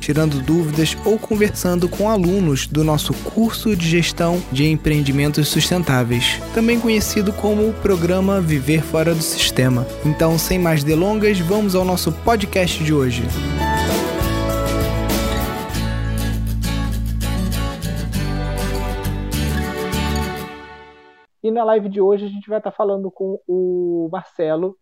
tirando dúvidas ou conversando com alunos do nosso curso de gestão de empreendimentos sustentáveis, também conhecido como o programa Viver Fora do Sistema. Então, sem mais delongas, vamos ao nosso podcast de hoje. E na live de hoje a gente vai estar falando com o Marcelo.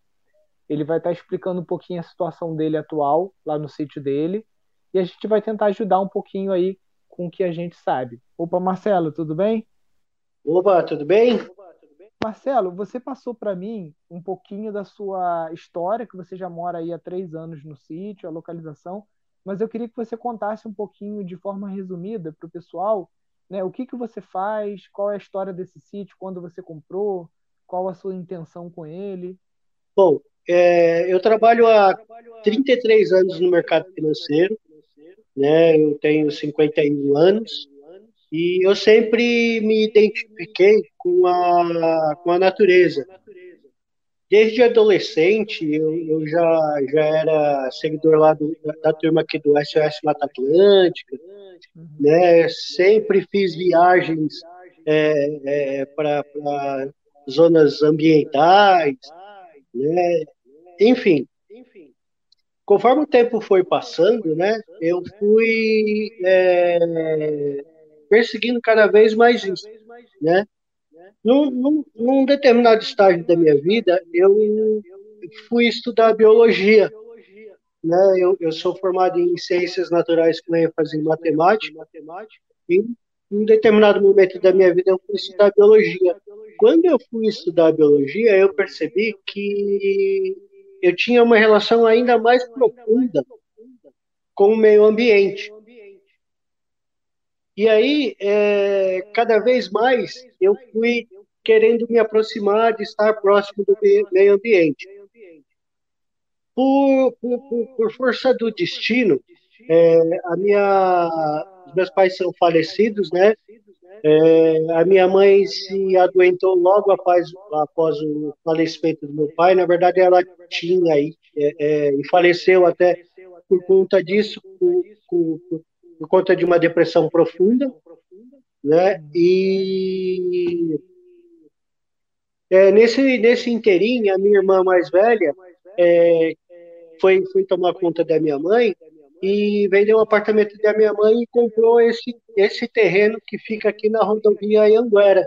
Ele vai estar explicando um pouquinho a situação dele atual lá no sítio dele e a gente vai tentar ajudar um pouquinho aí com o que a gente sabe. Opa, Marcelo, tudo bem? Opa, tudo bem? Marcelo, você passou para mim um pouquinho da sua história, que você já mora aí há três anos no sítio, a localização, mas eu queria que você contasse um pouquinho de forma resumida para o pessoal, né, o que, que você faz, qual é a história desse sítio, quando você comprou, qual a sua intenção com ele. Bom, é, eu trabalho há 33 anos no mercado financeiro, né? Eu tenho 51 anos e eu sempre me identifiquei com a, com a natureza. Desde adolescente, eu, eu já, já era seguidor lá do, da, turma aqui do SOS Mata Atlântica, né? Sempre fiz viagens é, é, para zonas ambientais, né? Enfim, conforme o tempo foi passando, né, eu fui é, perseguindo cada vez mais isso, né? Num, num, num, determinado estágio da minha vida, eu fui estudar biologia, né? Eu, eu sou formado em ciências naturais com ênfase em matemática, e em um determinado momento da minha vida eu fui estudar biologia. Quando eu fui estudar biologia, eu percebi que eu tinha uma relação ainda mais profunda com o meio ambiente. E aí, é, cada vez mais, eu fui querendo me aproximar de estar próximo do meio ambiente. Por, por, por força do destino, é, a minha, os meus pais são falecidos, né? É, a minha mãe se adoentou logo após, após o falecimento do meu pai. Na verdade, ela tinha aí é, é, e faleceu até por conta disso, por, por, por, conta de uma depressão profunda, né? E é, nesse nesse inteirinho, a minha irmã mais velha é, foi foi tomar conta da minha mãe e vendeu o apartamento da minha mãe e comprou esse, esse terreno que fica aqui na rodovia Anguera.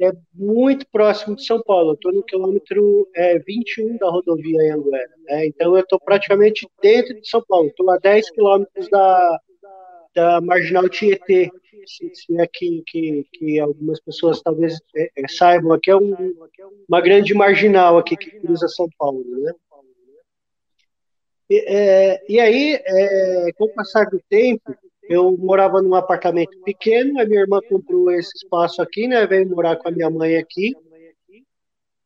É muito próximo de São Paulo, estou no quilômetro é, 21 da rodovia Anguera. Né? Então eu estou praticamente dentro de São Paulo, estou a 10 quilômetros da, da Marginal Tietê, se, se é que, que, que, algumas pessoas talvez é, é, saibam, aqui é um, uma grande marginal aqui que cruza São Paulo, né? E, é, e aí, é, com o passar do tempo, eu morava num apartamento pequeno, a minha irmã comprou esse espaço aqui, né? Veio morar com a minha mãe aqui.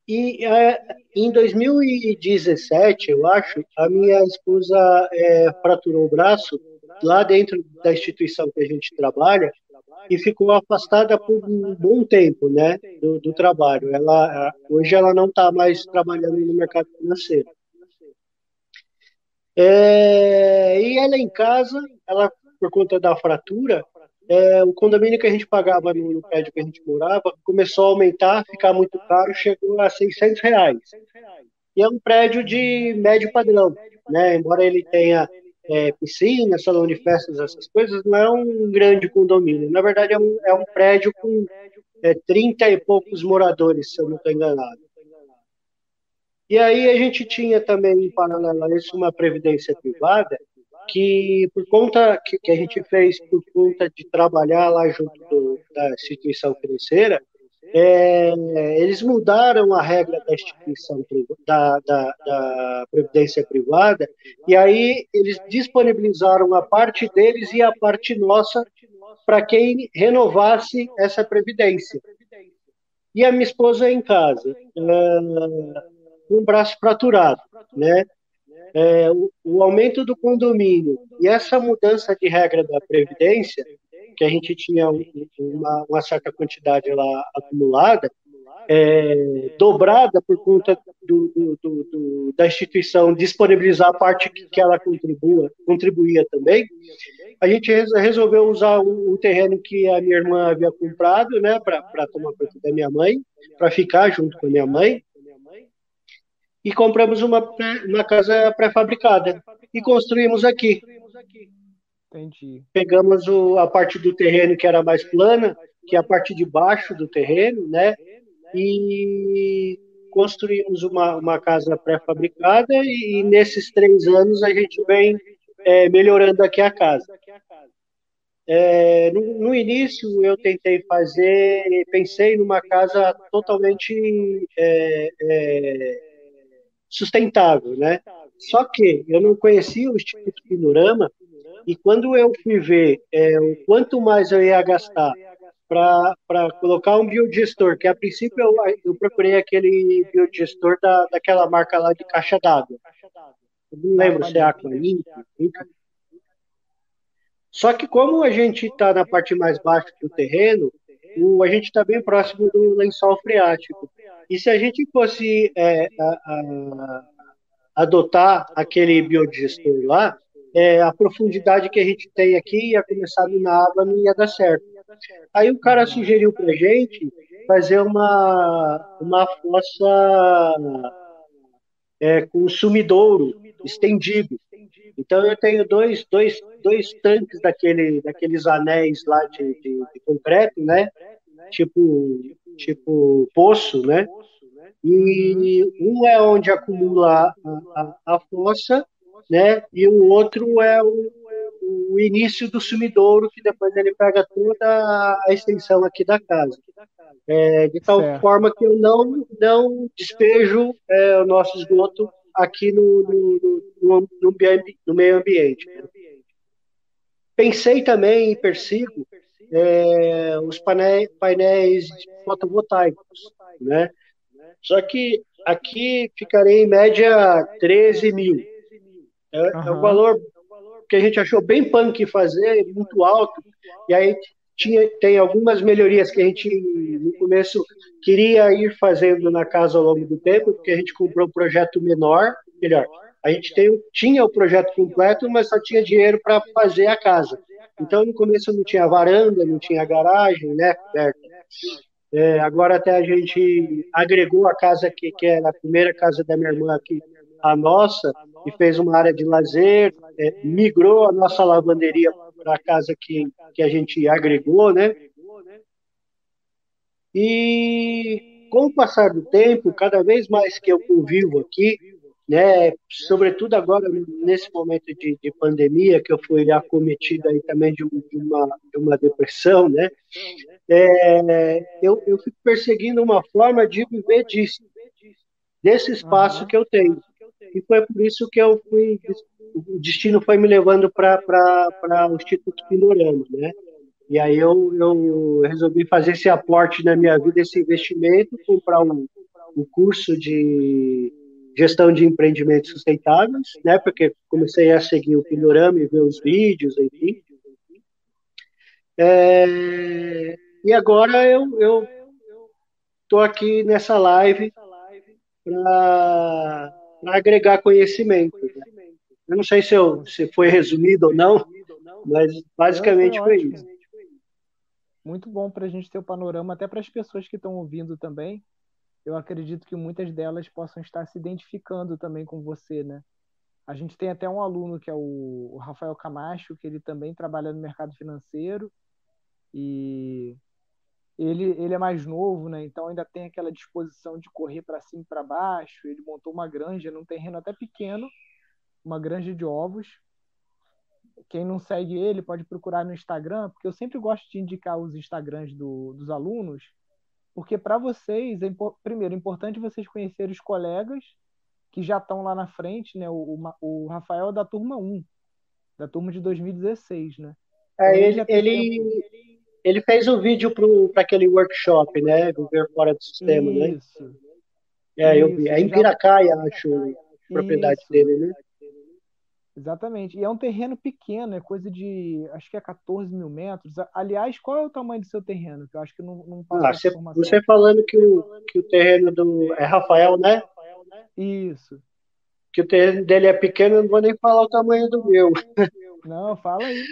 E é, em 2017, eu acho, a minha esposa é, fraturou o braço lá dentro da instituição que a gente trabalha e ficou afastada por um bom tempo, né, do, do trabalho. Ela hoje ela não está mais trabalhando no mercado financeiro. É, e ela em casa, ela por conta da fratura, é, o condomínio que a gente pagava no, prédio que a gente morava começou a aumentar, ficar muito caro, chegou a 600 reais. E é um prédio de médio padrão, né? Embora ele tenha é, piscina, salão de festas, essas coisas, não é um grande condomínio. Na verdade, é um, é um prédio com é, 30 e poucos moradores, se eu não estou enganado. E aí a gente tinha também, em paralelo a isso, uma previdência privada, que por conta que, que a gente fez por conta de trabalhar lá junto do, da instituição financeira, é, eles mudaram a regra da instituição da, da, da, previdência privada e aí eles disponibilizaram a parte deles e a parte nossa para quem renovasse essa previdência. E a minha esposa em casa. Com o braço fraturado, né? É, o, o, aumento do condomínio e essa mudança de regra da Previdência, que a gente tinha uma, uma certa quantidade lá acumulada, é, dobrada por conta do, do, do, da instituição disponibilizar a parte que, que ela contribua, contribuía também, a gente resolveu usar o, o terreno que a minha irmã havia comprado, né, para tomar conta da minha mãe, para ficar junto com a minha mãe, e compramos uma, uma casa pré-fabricada e construímos aqui. Entendi. Pegamos o, a parte do terreno que era mais plana, que é a parte de baixo do terreno, né? e construímos uma, uma casa pré-fabricada e, nesses três anos a gente vem é, melhorando aqui a casa. É, no, no, início eu tentei fazer, pensei numa casa totalmente é, é, sustentável, né? Só que eu não conhecia o Instituto Pinorama e quando eu fui ver é, o quanto mais eu ia gastar para colocar um biodigestor, que a princípio eu, eu procurei aquele biodigestor da, daquela marca lá de caixa d'água. Não lembro se é Aqualimp. Só que como a gente está na parte mais baixa do terreno, o, a gente está bem próximo do lençol freático. E se a gente fosse é, a, a, adotar aquele biodigestor lá, é, a profundidade que a gente tem aqui ia começar na água não ia dar certo. Aí o cara sugeriu pra gente fazer uma, uma fossa é, com sumidouro estendido. Então eu tenho dois, dois, dois tanques daquele, daqueles anéis lá de, de, de concreto, né? Tipo, tipo poço, né? E um é onde acumula a, a, a fossa, né? E o outro é o, o início do sumidouro, que depois ele pega toda a extensão aqui da casa. É, de tal certo. forma que eu não, não despejo é, o nosso esgoto aqui no, no, no, no, no meio ambiente. Né? Pensei também e persigo é, os painéis, painéis fotovoltaicos, né? Só que aqui ficarei em média 13 mil. É, uhum. é um valor que a gente achou bem punk fazer, muito alto, e aí tinha, tem algumas melhorias que a gente, no começo, queria ir fazendo na casa ao longo do tempo, porque a gente comprou um projeto menor, melhor, a gente tem, tinha o projeto completo, mas só tinha dinheiro para fazer a casa. Então, no começo não tinha varanda, não tinha garagem, né. É, agora até a gente agregou a casa que, que era a primeira casa da minha irmã aqui, a nossa, e fez uma área de lazer, é, migrou a nossa lavanderia para a casa que, que a gente agregou, né? E com o passar do tempo, cada vez mais que eu convivo aqui, né, sobretudo agora nesse momento de, de pandemia, que eu fui acometido aí também de, de, uma, de uma depressão, né, é, eu, eu fico perseguindo uma forma de viver disso, desse espaço que eu tenho. E foi por isso que eu fui, o destino foi me levando para o Instituto Pindorama, né? E aí eu, eu resolvi fazer esse aporte na minha vida, esse investimento, comprar um, um curso de gestão de empreendimentos sustentáveis, né? Porque comecei a seguir o Pindorama e ver os vídeos, enfim. É, e agora eu eu tô aqui nessa live para agregar conhecimento. Né? Eu não sei se, eu, se foi resumido ou não, mas basicamente foi isso. Muito bom para a gente ter o panorama, até para as pessoas que estão ouvindo também. Eu acredito que muitas delas possam estar se identificando também com você, né? A gente tem até um aluno que é o Rafael Camacho, que ele também trabalha no mercado financeiro e ele, ele é mais novo, né? Então ainda tem aquela disposição de correr para cima e para baixo. Ele montou uma granja num terreno até pequeno, uma granja de ovos. Quem não segue ele pode procurar no Instagram, porque eu sempre gosto de indicar os Instagrams do, dos alunos, porque para vocês, é, primeiro, é importante vocês conhecerem os colegas que já estão lá na frente, né? O, o, o Rafael é da turma 1, da turma de 2016, né? É, então, ele, ele, ele fez o um vídeo para aquele workshop, né? Viver fora do sistema, Isso. né? É, eu vi. É em Piracaia, acho, a propriedade Isso. dele, né? Exatamente. E é um terreno pequeno, é coisa de. Acho que é 14 mil metros. Aliás, qual é o tamanho do seu terreno? Que eu acho que não, não passa ah, você, você falando que o, que o terreno do. É Rafael, né? Isso. Que o terreno dele é pequeno, eu não vou nem falar o tamanho do meu. Não, fala aí.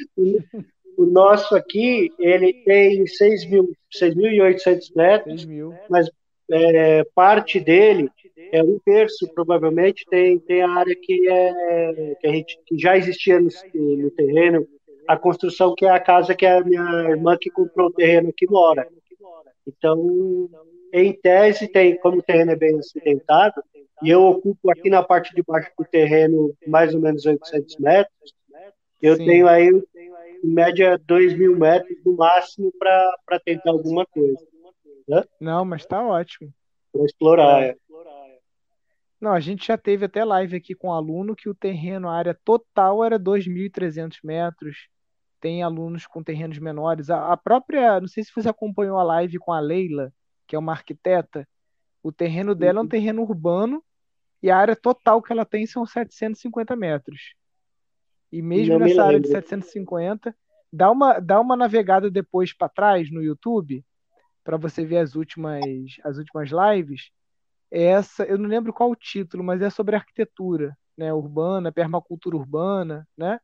O, nosso aqui, ele tem 6.800 metros, 6 mil. mas é, parte dele é um terço provavelmente tem, tem a área que é que a gente que já existia no, no, terreno a construção que é a casa que é a minha irmã que comprou o terreno que mora então em tese tem como o terreno é bem acidentado e eu ocupo aqui na parte de baixo do terreno mais ou menos 800 metros eu Sim. tenho aí em média 2 mil metros no máximo para tentar alguma coisa né? não mas está ótimo para explorar é. Não, a gente já teve até live aqui com um aluno que o terreno, a área total era 2.300 metros. Tem alunos com terrenos menores. A, a, própria, não sei se você acompanhou a live com a Leila, que é uma arquiteta. O terreno dela é um uhum. terreno urbano e a área total que ela tem são 750 metros. E mesmo não nessa área de 750, dá uma, dá uma navegada depois para trás no YouTube para você ver as últimas, as últimas lives essa, eu não lembro qual o título, mas é sobre arquitetura, né, urbana, permacultura urbana, né?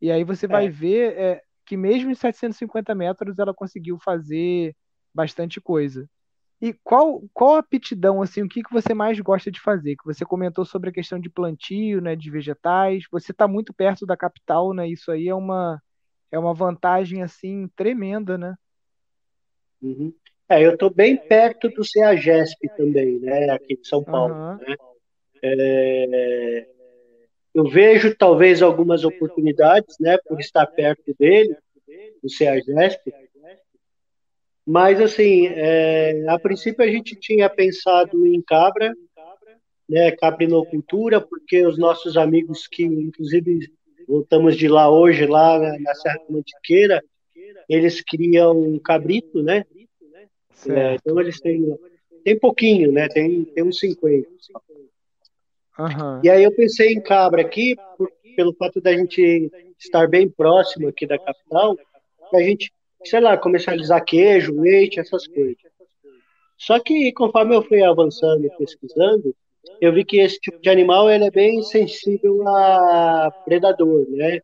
E aí você vai é. ver é, que mesmo em 750 metros ela conseguiu fazer bastante coisa. E qual, qual a aptidão, assim, o que, que você mais gosta de fazer? Que você comentou sobre a questão de plantio, né, de vegetais. Você está muito perto da capital, né? Isso aí é uma, é uma vantagem, assim, tremenda, né? Uhum. É, eu estou bem perto do CEAGESP também, né, aqui de São Paulo. Uhum. Né? É, eu vejo talvez algumas oportunidades, né, por estar perto dele, do CEAGESP, mas assim, é, a princípio a gente tinha pensado em cabra, né, caprinocultura, porque os nossos amigos que, inclusive, voltamos de lá hoje, lá na Serra Mantiqueira, eles criam cabrito, né, é, então eles têm, tem pouquinho, né? Tem, tem uns 50. Uhum. E aí eu pensei em cabra aqui, por, pelo fato da gente estar bem próximo aqui da capital, a gente, sei lá, comercializar queijo, leite, essas coisas. Só que conforme eu fui avançando e pesquisando, eu vi que esse tipo de animal ele é bem sensível a predador, né?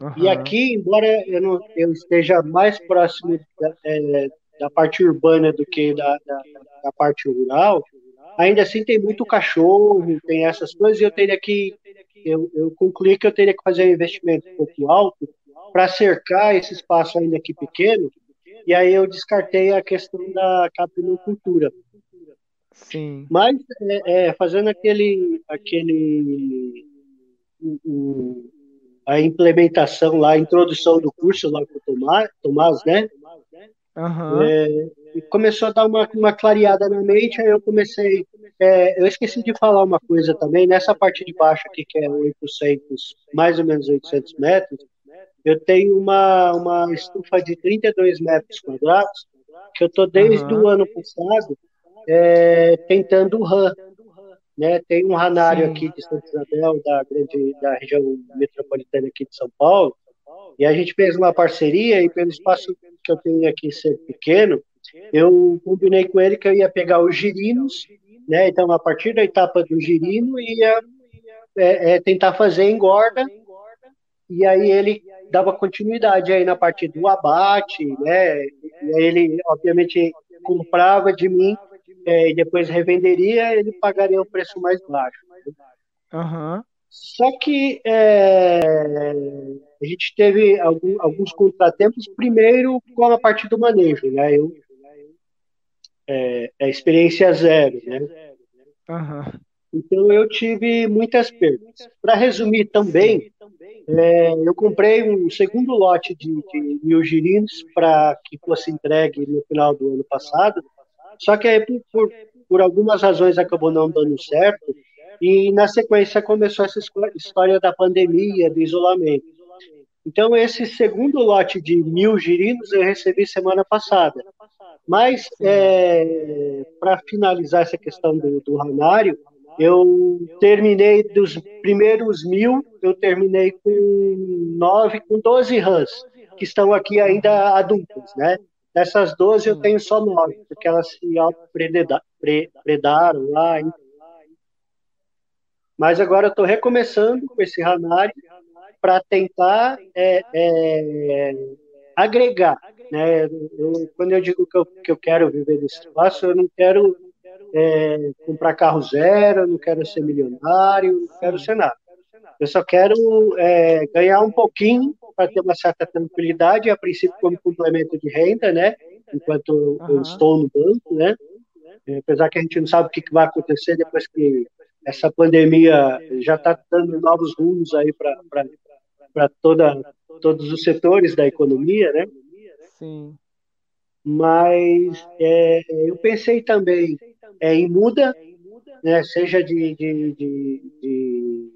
Uhum. E aqui, embora eu, não, eu esteja mais próximo da, é, da parte urbana do que da, da, da, parte rural, ainda assim tem muito cachorro, tem essas coisas, e eu teria que, eu, eu concluí que eu teria que fazer um investimento um pouco alto para cercar esse espaço ainda aqui pequeno, e aí eu descartei a questão da capinocultura. Sim. Mas é, é, fazendo aquele, aquele um, a implementação lá, a introdução do curso lá com o Tomás, Tomás né? Uhum. É, e começou a dar uma, uma clareada na mente, aí eu comecei. É, eu esqueci de falar uma coisa também, nessa parte de baixo aqui, que é 800, mais ou menos 800 metros, eu tenho uma, uma estufa de 32 metros quadrados, que eu estou desde uhum. o ano passado é, tentando o RAM. Né? Tem um ranário Sim. aqui de Santa Isabel, da, grande, da região metropolitana aqui de São Paulo, e a gente fez uma parceria e pelo espaço que eu tenho aqui ser pequeno, eu combinei com ele que eu ia pegar os girinos, né? Então, a partir da etapa do girino, ia é, é, tentar fazer engorda, e aí ele dava continuidade aí na parte do abate, né? E aí ele, obviamente, comprava de mim é, e depois revenderia, ele pagaria um preço mais baixo. Uhum. Só que é, a gente teve algum, alguns contratempos, primeiro com a parte do manejo, né? Eu, é, é experiência zero, né? Uhum. Então eu tive muitas perdas. Para resumir também, é, eu comprei um segundo lote de, de mil girinos para que fosse entregue no final do ano passado. Só que aí, por, por, por algumas razões acabou não dando certo. E na sequência começou essa história da pandemia, do isolamento. Então, esse segundo lote de mil girinos eu recebi semana passada. Mas, é, para finalizar essa questão do, do ranário, eu terminei dos primeiros mil, eu terminei com nove, com 12 rãs, que estão aqui ainda adultas, né? Dessas 12 eu tenho só nove, porque elas se predaram lá. Mas agora eu estou recomeçando com esse ranário para tentar é, é, agregar né? Eu, quando eu digo que eu, que eu quero viver desse espaço, eu não quero é, comprar carro zero, não quero ser milionário, não quero ser nada. Eu só quero é, ganhar um pouquinho para ter uma certa tranquilidade, a princípio como complemento de renda, né? Enquanto uhum. eu estou no banco, né? É, apesar que a gente não sabe o que vai acontecer depois que essa pandemia já está dando novos rumos aí para toda todos os setores da economia, né? Sim. Mas é, eu pensei também é, em muda, né, seja de, de, de, de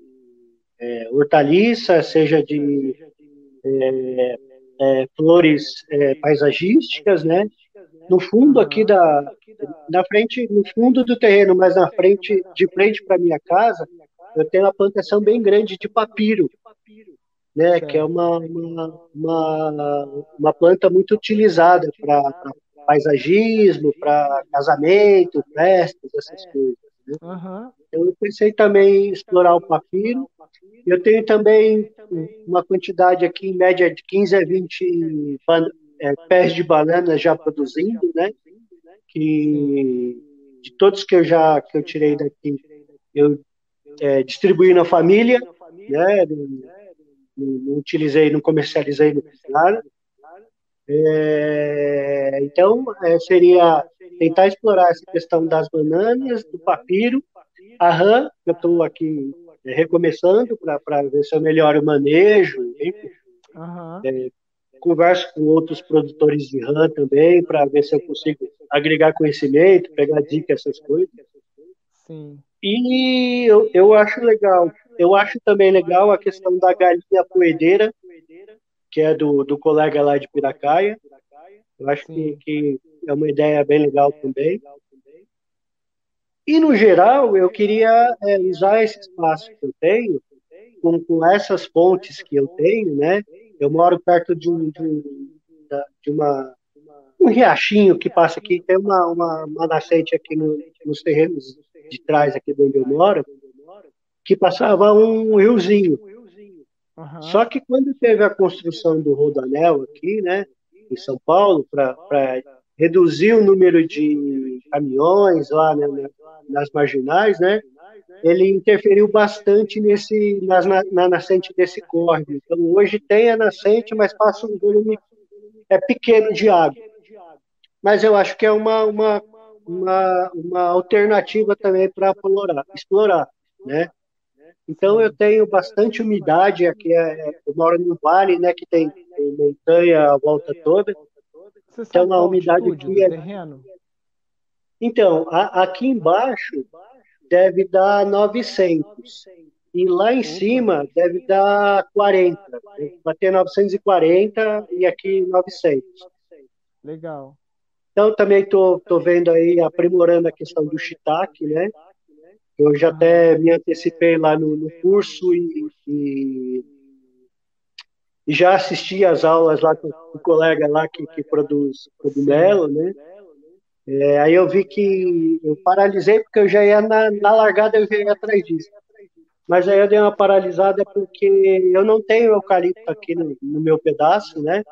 é, hortaliça, seja de é, é flores é, paisagísticas, né? No fundo aqui da, na frente, no fundo do terreno, mas na frente, de frente para minha casa, eu tenho uma plantação bem grande de papiro né, que é uma, uma, uma, uma planta muito utilizada para paisagismo, para casamento, festas, essas coisas. Né? Uhum. Eu pensei também em explorar o papiro. Eu tenho também uma quantidade aqui, em média, de 15 a 20 é, pés de banana já produzindo, né? Que de todos que eu já que eu tirei daqui, eu é, distribuí na família, né? não, utilizei, não comercializei, não fiz nada. É, então, é, seria tentar explorar essa questão das bananas, do papiro, a rã, que eu estou aqui é, recomeçando para ver se eu melhoro o manejo, uhum. é, converso com outros produtores de rã também, para ver se eu consigo agregar conhecimento, pegar dicas, essas coisas. Sim. E eu, eu acho legal eu acho também legal a questão da galinha poedeira, que é do, do colega lá de Piracaia. Eu acho que, que é uma ideia bem legal também. E, no geral, eu queria é, usar esse espaço que eu tenho, com, com essas fontes que eu tenho, né? Eu moro perto de, um, de, um, de uma, um riachinho que passa aqui, tem uma, uma, uma nascente aqui no, nos terrenos de trás, aqui de onde eu moro, que passava um riozinho. Uhum. Só que quando teve a construção do Rodanel aqui, né, em São Paulo, para reduzir o número de caminhões lá né, nas marginais, né, ele interferiu bastante nesse, nas, na, na, nascente desse córrego. Então, hoje tem a nascente, mas passa um volume é pequeno de água. Mas eu acho que é uma, uma, uma, uma alternativa também para explorar, explorar, né? Então eu tenho bastante umidade aqui, é, eu moro no vale, né, que tem, tem montanha a volta toda. Então a umidade aqui é? Então, a, aqui embaixo deve dar 900 e lá em cima deve dar 40. Bater 940 e aqui 900. Legal. Então também estou tô, tô vendo aí aprimorando a questão do shiitake, né? Eu já até me antecipei lá no, no curso e, e, e, já assisti às aulas lá com o colega lá que, que produz cogumelo, né? É, aí eu vi que eu paralisei porque eu já ia na, na largada, eu já ia atrás disso. Mas aí eu dei uma paralisada porque eu não tenho eucalipto aqui no, no meu pedaço, né?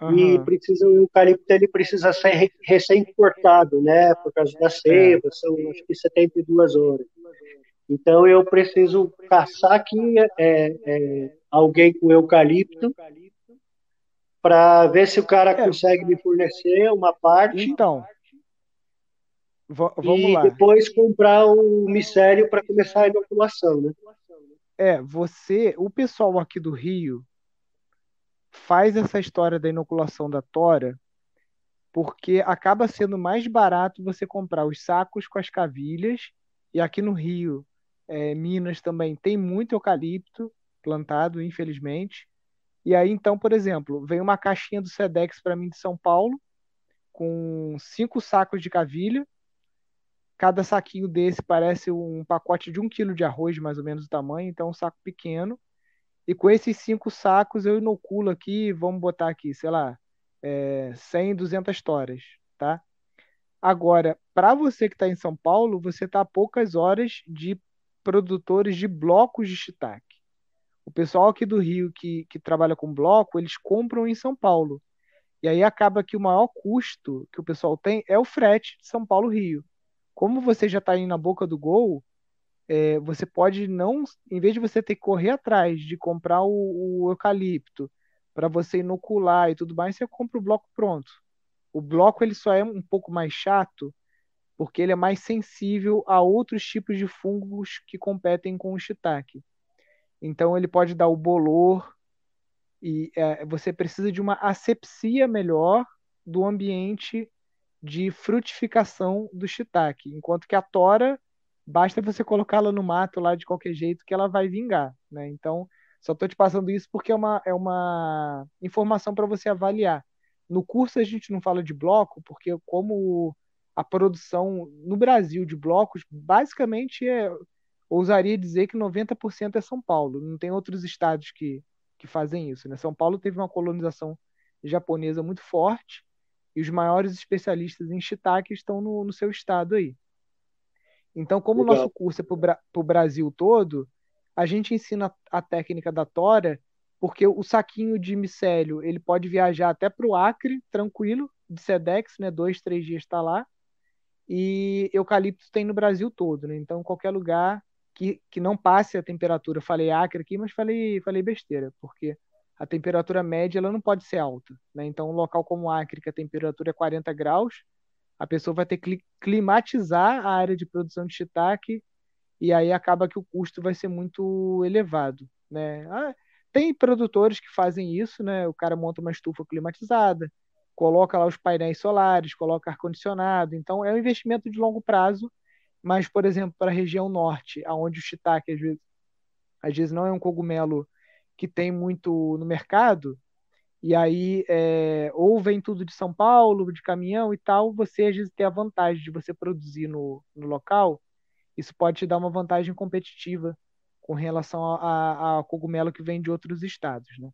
Uhum. E precisa, o eucalipto ele precisa ser recém-cortado, né? Por causa da seiva, são acho que 72 horas. Então eu preciso caçar aqui é, é, alguém com eucalipto para ver se o cara é. consegue me fornecer uma parte. Então, vamos e lá. depois comprar o micélio para começar a inoculação, né? É, você, o pessoal aqui do Rio faz essa história da inoculação da tora porque acaba sendo mais barato você comprar os sacos com as cavilhas e aqui no Rio é, Minas também tem muito eucalipto plantado, infelizmente. E aí, então, por exemplo, vem uma caixinha do Sedex para mim de São Paulo, com cinco sacos de cavilha. Cada saquinho desse parece um pacote de um quilo de arroz, mais ou menos o tamanho, então um saco pequeno. E com esses cinco sacos eu inoculo aqui, vamos botar aqui, sei lá, é, 100, 200 toras, tá? Agora, para você que está em São Paulo, você está a poucas horas de produtores de blocos de shiitake. O pessoal aqui do Rio que, que trabalha com bloco, eles compram em São Paulo. E aí acaba que o maior custo que o pessoal tem é o frete de São Paulo-Rio. Como você já está indo na boca do gol, é, você pode não, em vez de você ter que correr atrás de comprar o, o eucalipto para você inocular e tudo mais, você compra o bloco pronto. O bloco ele só é um pouco mais chato porque ele é mais sensível a outros tipos de fungos que competem com o shiitake. Então ele pode dar o bolor e é, você precisa de uma asepsia melhor do ambiente de frutificação do shiitake, enquanto que a tora basta você colocá-la no mato lá de qualquer jeito que ela vai vingar, né? Então só estou te passando isso porque é uma, é uma informação para você avaliar. No curso a gente não fala de bloco, porque como a produção no Brasil de blocos, basicamente é, ousaria dizer que 90% é São Paulo. Não tem outros estados que, que fazem isso. Né? São Paulo teve uma colonização japonesa muito forte e os maiores especialistas em shiitake estão no, no seu estado aí. Então, como o nosso curso é para o Brasil todo, a gente ensina a técnica da tora, porque o saquinho de micélio ele pode viajar até para o Acre, tranquilo, de Sedex, né? Dois, três dias está lá. E eucalipto tem no Brasil todo, né? Então, qualquer lugar que, que não passe a temperatura, falei Acre aqui, mas falei, falei besteira, porque a temperatura média ela não pode ser alta, né? Então, um local como Acre, que a temperatura é 40 graus, a pessoa vai ter que climatizar a área de produção de shiitake e aí acaba que o custo vai ser muito elevado, né? Ah, tem produtores que fazem isso, né? O cara monta uma estufa climatizada, coloca lá os painéis solares, coloca ar-condicionado, então é um investimento de longo prazo, mas, por exemplo, para a região norte, aonde o shiitake às vezes, às vezes não é um cogumelo que tem muito no mercado, e aí é, ou vem tudo de São Paulo, de caminhão e tal, você às vezes tem a vantagem de você produzir no, no local, isso pode te dar uma vantagem competitiva com relação a, a, cogumelo que vem de outros estados, né?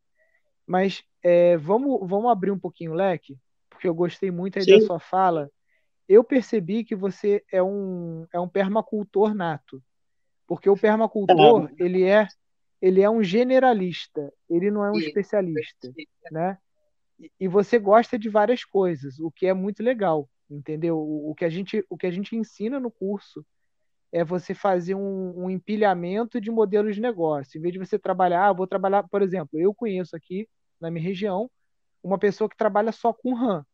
Mas é, vamos, vamos abrir um pouquinho o leque, porque eu gostei muito aí da sua fala. Eu percebi que você é um, é um permacultor nato, porque o permacultor é. ele é ele é um generalista, ele não é um especialista, né? E você gosta de várias coisas, o que é muito legal, entendeu? O que a gente, o que a gente ensina no curso é você fazer um, um empilhamento de modelos de negócio. Em vez de você trabalhar, ah, vou trabalhar, por exemplo, eu conheço aqui na minha região uma pessoa que trabalha só com RAM.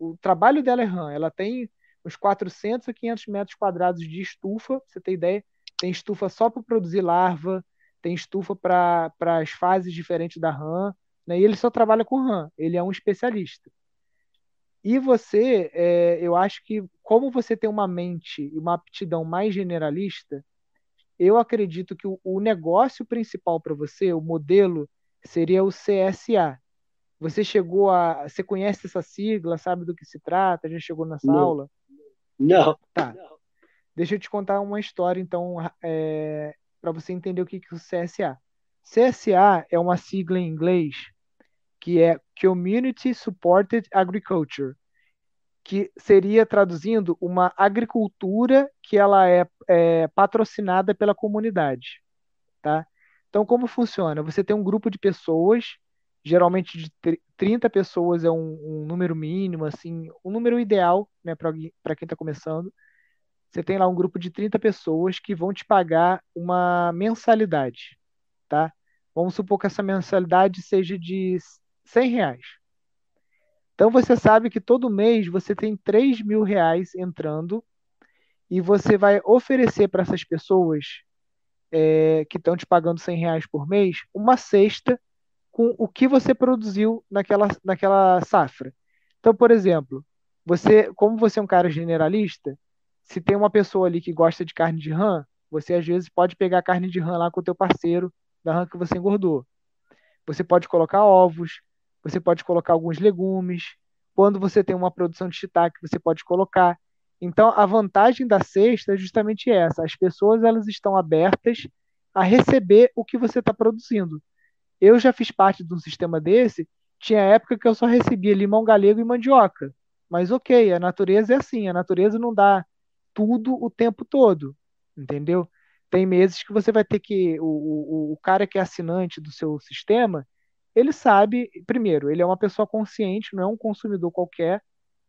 O trabalho dela é RAM. Ela tem uns 400 a 500 metros quadrados de estufa, você tem ideia? Tem estufa só para produzir larva, tem estufa para as fases diferentes da RAM, né? e ele só trabalha com RAM. Ele é um especialista. E você, é, eu acho que, como você tem uma mente e uma aptidão mais generalista, eu acredito que o, o negócio principal para você, o modelo, seria o CSA. Você chegou a. Você conhece essa sigla, sabe do que se trata? Já chegou nessa Não. aula? Não. Tá. Deixa eu te contar uma história, então, é, para você entender o que, que é o CSA. CSA é uma sigla em inglês que é Community Supported Agriculture, que seria traduzindo uma agricultura que ela é, é patrocinada pela comunidade, tá? Então como funciona? Você tem um grupo de pessoas, geralmente de 30 pessoas é um, um número mínimo, assim, um número ideal, né, para quem está começando. Você tem lá um grupo de 30 pessoas que vão te pagar uma mensalidade, tá? Vamos supor que essa mensalidade seja de 100 reais. Então você sabe que todo mês você tem 3 mil reais entrando e você vai oferecer para essas pessoas é, que estão te pagando 100 reais por mês uma cesta com o que você produziu naquela, naquela safra. Então, por exemplo, você, como você é um cara generalista, se tem uma pessoa ali que gosta de carne de rã, você às vezes pode pegar carne de rã lá com o teu parceiro da rã que você engordou. Você pode colocar ovos, você pode colocar alguns legumes, Quando você tem uma produção de shiitake, você pode colocar. Então, a vantagem da cesta é justamente essa: as pessoas elas estão abertas a receber o que você está produzindo. Eu já fiz parte de um sistema desse. Tinha época que eu só recebia limão galego e mandioca. Mas ok, a natureza é assim, a natureza não dá tudo o tempo todo, entendeu? Tem meses que você vai ter que. O, o, o cara que é assinante do seu sistema, ele sabe, primeiro, ele é uma pessoa consciente, não é um consumidor qualquer.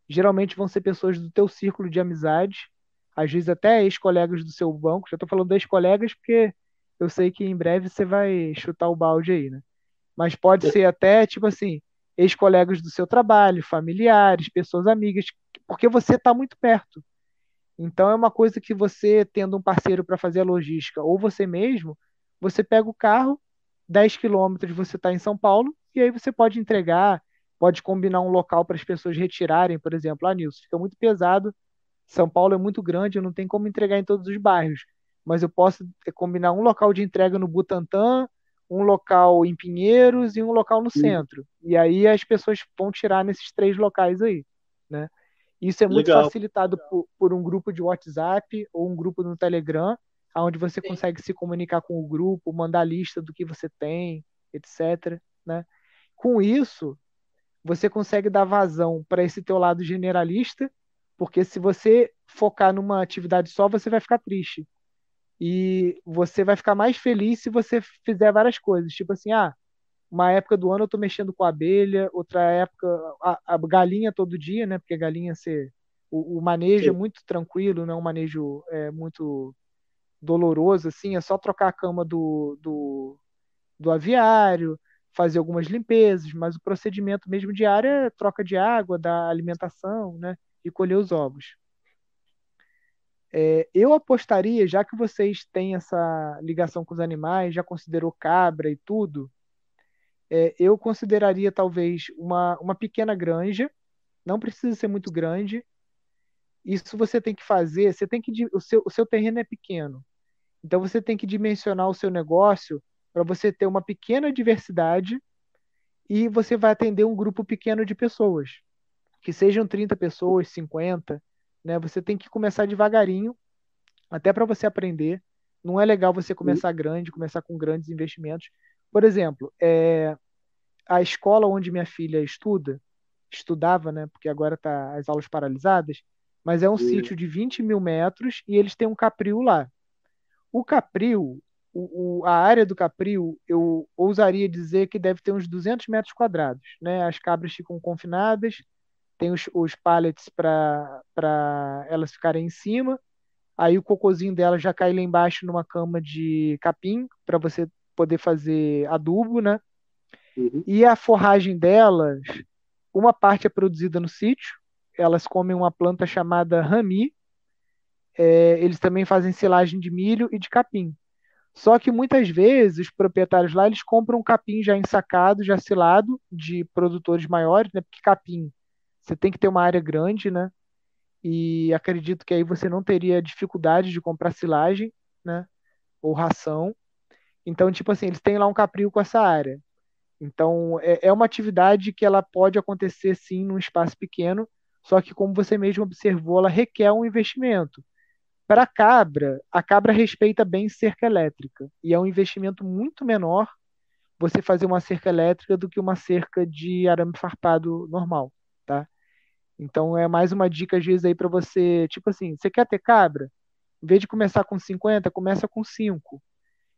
Geralmente vão ser pessoas do teu círculo de amizade, às vezes até ex-colegas do seu banco. Já estou falando ex-colegas porque eu sei que em breve você vai chutar o balde aí, né? Mas pode ser até, tipo assim, ex-colegas do seu trabalho, familiares, pessoas amigas, porque você está muito perto. Então é uma coisa que você, tendo um parceiro para fazer a logística, ou você mesmo, você pega o carro, 10 quilômetros você está em São Paulo, e aí você pode entregar, pode combinar um local para as pessoas retirarem, por exemplo, ah, Nilson, fica muito pesado, São Paulo é muito grande, eu não tenho como entregar em todos os bairros, mas eu posso combinar um local de entrega no Butantã, um local em Pinheiros e um local no centro. E aí as pessoas vão tirar nesses três locais aí, né? Isso é muito Legal. facilitado por, por, um grupo de WhatsApp ou um grupo no Telegram, onde você Sim. consegue se comunicar com o grupo, mandar lista do que você tem, etc. Né? Com isso, você consegue dar vazão para esse teu lado generalista, porque se você focar numa atividade só, você vai ficar triste. E você vai ficar mais feliz se você fizer várias coisas. Tipo assim, ah, uma época do ano eu estou mexendo com abelha, outra época a, a, galinha todo dia, né? Porque galinha ser o, o manejo Sim. é muito tranquilo, não é um manejo é, muito doloroso, assim, é só trocar a cama do, do, do aviário, fazer algumas limpezas, mas o procedimento mesmo diário é troca de água, da alimentação, né? E colher os ovos. É, eu apostaria, já que vocês têm essa ligação com os animais, já considerou cabra e tudo, é, eu consideraria talvez uma, uma pequena granja, não precisa ser muito grande. Isso você tem que fazer, você tem que o seu, o seu terreno é pequeno, então você tem que dimensionar o seu negócio para você ter uma pequena diversidade e você vai atender um grupo pequeno de pessoas, que sejam 30 pessoas, 50, né? Você tem que começar devagarinho, até para você aprender. Não é legal você começar grande, começar com grandes investimentos, por exemplo, é, a escola onde minha filha estuda, estudava, né? Porque agora tá as aulas paralisadas, mas é um sítio de 20 mil metros e eles têm um capril lá. O capril, o, o, a área do capril, eu ousaria dizer que deve ter uns 200 metros quadrados, né? As cabras ficam confinadas, tem os, os pallets para elas ficarem em cima, aí o cocôzinho dela já cai lá embaixo numa cama de capim para você poder fazer adubo, né? Uhum. E a forragem delas, uma parte é produzida no sítio, elas comem uma planta chamada rami, é, eles também fazem silagem de milho e de capim. Só que muitas vezes os proprietários lá eles compram capim já ensacado, já silado de produtores maiores, né? Porque capim você tem que ter uma área grande, né? E acredito que aí você não teria dificuldade de comprar silagem, né? Ou ração. Então, tipo assim, eles têm lá um capril com essa área. Então, é, é uma atividade que ela pode acontecer sim num espaço pequeno, só que como você mesmo observou, ela requer um investimento. Para a cabra, a cabra respeita bem cerca elétrica e é um investimento muito menor você fazer uma cerca elétrica do que uma cerca de arame farpado normal, tá? Então é mais uma dica às vezes aí para você, tipo assim, você quer ter cabra? Em vez de começar com 50, começa com 5.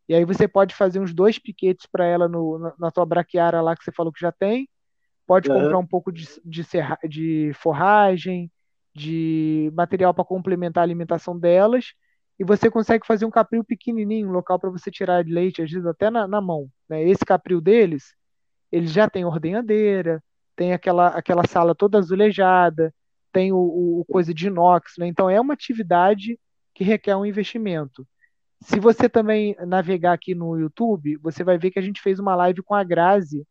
E aí você pode fazer uns dois piquetes para ela no, na, na tua braquiária lá que você falou que já tem. Pode uhum. comprar um pouco de, de, serra, de forragem, de material para complementar a alimentação delas. E você consegue fazer um capril pequenininho, um local para você tirar leite, às vezes até na, na mão. Né? Esse capril deles, eles já tem ordenhadeira, tem aquela, aquela sala toda azulejada, tem o, o coisa de inox. Né? Então é uma atividade que requer um investimento. Se você também navegar aqui no YouTube, você vai ver que a gente fez uma live com a Grazi,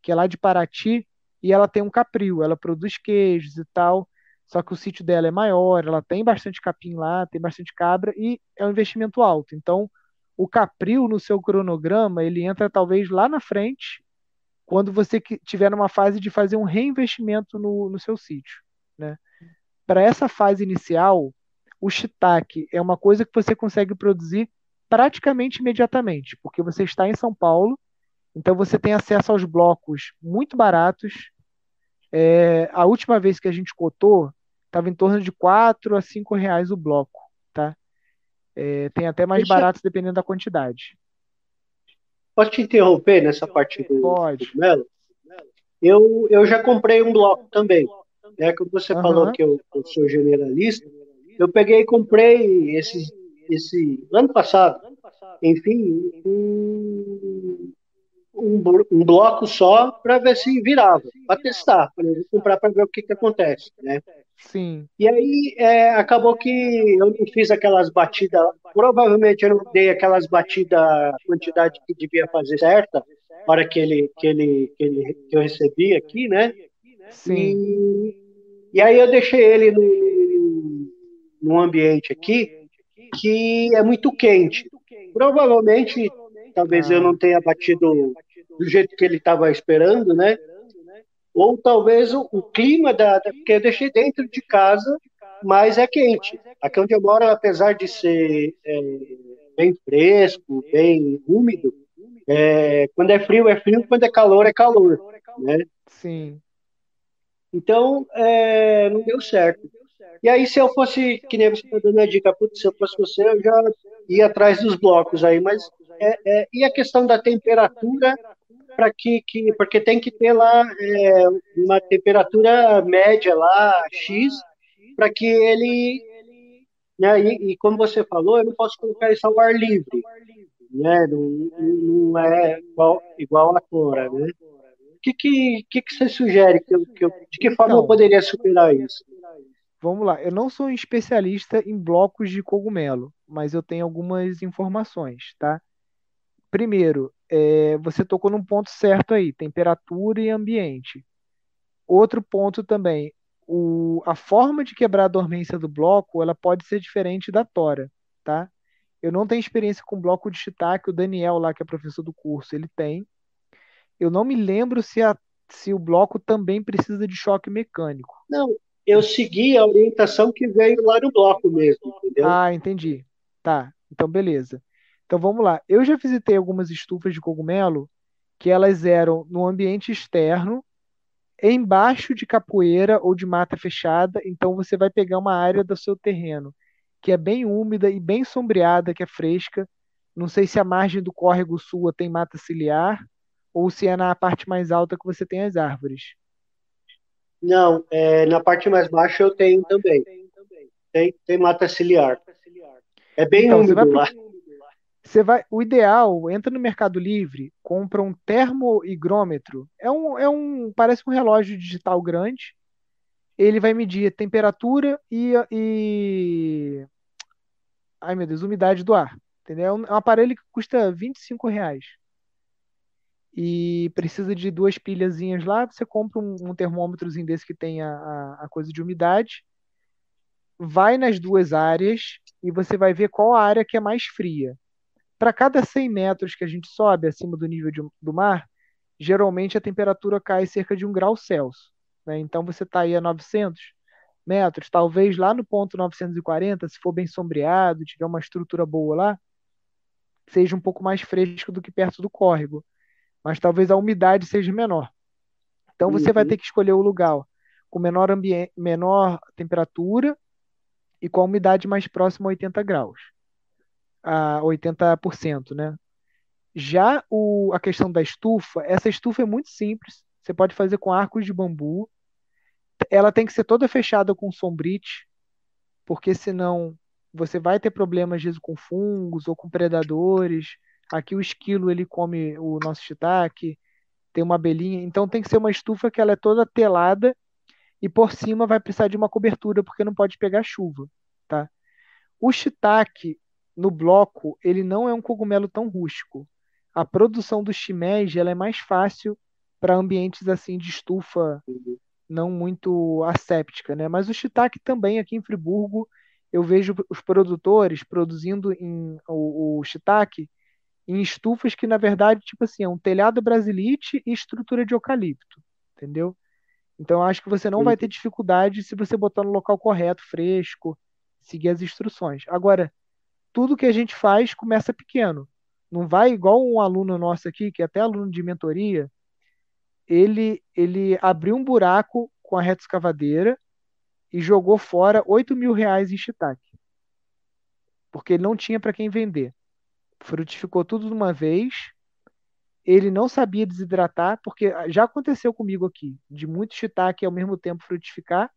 que é lá de Paraty, e ela tem um capril, ela produz queijos e tal, só que o sítio dela é maior, ela tem bastante capim lá, tem bastante cabra e é um investimento alto. Então, o capril no seu cronograma, ele entra talvez lá na frente, quando você estiver numa fase de fazer um reinvestimento no, no seu sítio. Né? Para essa fase inicial, o shiitake é uma coisa que você consegue produzir praticamente imediatamente, porque você está em São Paulo, então você tem acesso aos blocos muito baratos. É, a última vez que a gente cotou, estava em torno de 4 a 5 reais o bloco. Tá? É, tem até mais Deixa... baratos dependendo da quantidade. Posso te interromper nessa parte do, Pode. do Melo? Eu, eu já comprei um bloco também. Né? Como você uhum. falou que eu, eu, sou generalista, eu peguei e comprei esses, esse ano passado, enfim, um, um, um bloco só para ver se virava, para testar, para comprar para ver o que, que acontece, né? Sim. E aí é, acabou que eu não fiz aquelas batidas, provavelmente eu não dei aquelas batidas, a quantidade que devia fazer certa, na hora que ele, que ele, que ele que eu recebi aqui, né? Sim. E, e aí eu deixei ele no, num ambiente aqui que é muito quente. Provavelmente, talvez eu não tenha batido do jeito que ele estava esperando, né? ou talvez o, o clima da, da, porque eu deixei dentro de casa, mas é quente. Aqui onde eu moro, apesar de ser é, bem fresco, bem úmido, é, quando é frio é frio, quando é calor é calor, né? Sim. Então é, não deu certo. E aí se eu fosse, que nem você está dando a dica, putz, se eu fosse você, eu já ia atrás dos blocos aí, mas é, é, e a questão da temperatura para que, que, porque tem que ter lá é, uma temperatura média lá, X, para que ele, né, e, e, como você falou, eu não posso colocar isso ao ar livre, né, não, não é igual, igual a cora, né. O que, que, que, que você sugere? Que eu, que eu, de que forma então, eu poderia superar isso? Vamos lá, eu não sou um especialista em blocos de cogumelo, mas eu tenho algumas informações, tá? Primeiro, é, você tocou num ponto certo aí, temperatura e ambiente. Outro ponto também, o, a forma de quebrar a dormência do bloco, ela pode ser diferente da tora, tá? Eu não tenho experiência com bloco de shiitake, o Daniel lá, que é professor do curso, ele tem. Eu não me lembro se, a, se o bloco também precisa de choque mecânico. Não, eu segui a orientação que veio lá no bloco mesmo, entendeu? Ah, entendi. Tá, então beleza. Então vamos lá. Eu já visitei algumas estufas de cogumelo que elas eram no ambiente externo, embaixo de capoeira ou de mata fechada. Então você vai pegar uma área do seu terreno que é bem úmida e bem sombreada, que é fresca. Não sei se a margem do córrego sua tem mata ciliar ou se é na parte mais alta que você tem as árvores. Não, é, na parte mais baixa eu tenho também. Tem, tem mata ciliar. É bem então, úmido lá. Você vai, o ideal, entra no Mercado Livre, compra um termoigrômetro. É um, é um, parece um relógio digital grande. Ele vai medir temperatura e, e ai meu Deus, umidade do ar. Entendeu? É um, é um aparelho que custa 25 reais. E precisa de duas pilhazinhas lá. Você compra um, um termômetrozinho desse que tem a, a, a coisa de umidade. Vai nas duas áreas e você vai ver qual a área que é mais fria para cada 100 metros que a gente sobe acima do nível de, do mar, geralmente a temperatura cai cerca de 1 grau Celsius. Né? Então você está aí a 900 metros, talvez lá no ponto 940, se for bem sombreado, tiver uma estrutura boa lá, seja um pouco mais fresco do que perto do córrego. Mas talvez a umidade seja menor. Então você uhum. vai ter que escolher o lugar com menor, ambiente, menor temperatura e com a umidade mais próxima a 80 graus a 80%, né? Já o, a questão da estufa, essa estufa é muito simples. Você pode fazer com arcos de bambu. Ela tem que ser toda fechada com sombrite, porque senão você vai ter problemas às vezes com fungos ou com predadores. Aqui o esquilo ele come o nosso shiitake, tem uma abelhinha, então tem que ser uma estufa que ela é toda telada e por cima vai precisar de uma cobertura porque não pode pegar chuva, tá? O shiitake, no bloco, ele não é um cogumelo tão rústico. A produção do shimeji ela é mais fácil para ambientes assim de estufa não muito asséptica, né? Mas o shiitake também aqui em Friburgo, eu vejo os produtores produzindo em, o, o shiitake em estufas que, na verdade, tipo assim, é um telhado brasilite e estrutura de eucalipto, entendeu? Então, acho que você não vai ter dificuldade se você botar no local correto, fresco, seguir as instruções. Agora, tudo que a gente faz começa pequeno. Não vai igual um aluno nosso aqui, que é até aluno de mentoria, ele, ele abriu um buraco com a reta escavadeira e jogou fora 8 mil reais em shiitake. Porque ele não tinha para quem vender. Frutificou tudo de uma vez. Ele não sabia desidratar, porque já aconteceu comigo aqui, de muito shiitake ao mesmo tempo frutificar,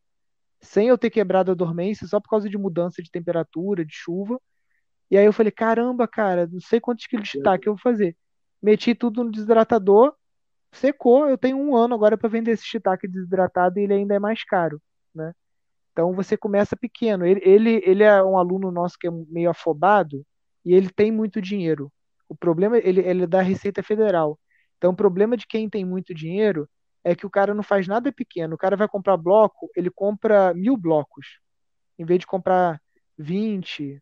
sem eu ter quebrado a dormência, só por causa de mudança de temperatura, de chuva. E aí eu falei, caramba, cara, não sei quantos quilos de shiitake eu vou fazer. Meti tudo no desidratador, secou. Eu tenho um ano agora para vender esse shiitake desidratado e ele ainda é mais caro, né? Então você começa pequeno. Ele, ele, ele é um aluno nosso que é meio afobado e ele tem muito dinheiro. O problema ele, ele é da Receita Federal. Então o problema de quem tem muito dinheiro é que o cara não faz nada pequeno. O cara vai comprar bloco, ele compra mil blocos, em vez de comprar 20,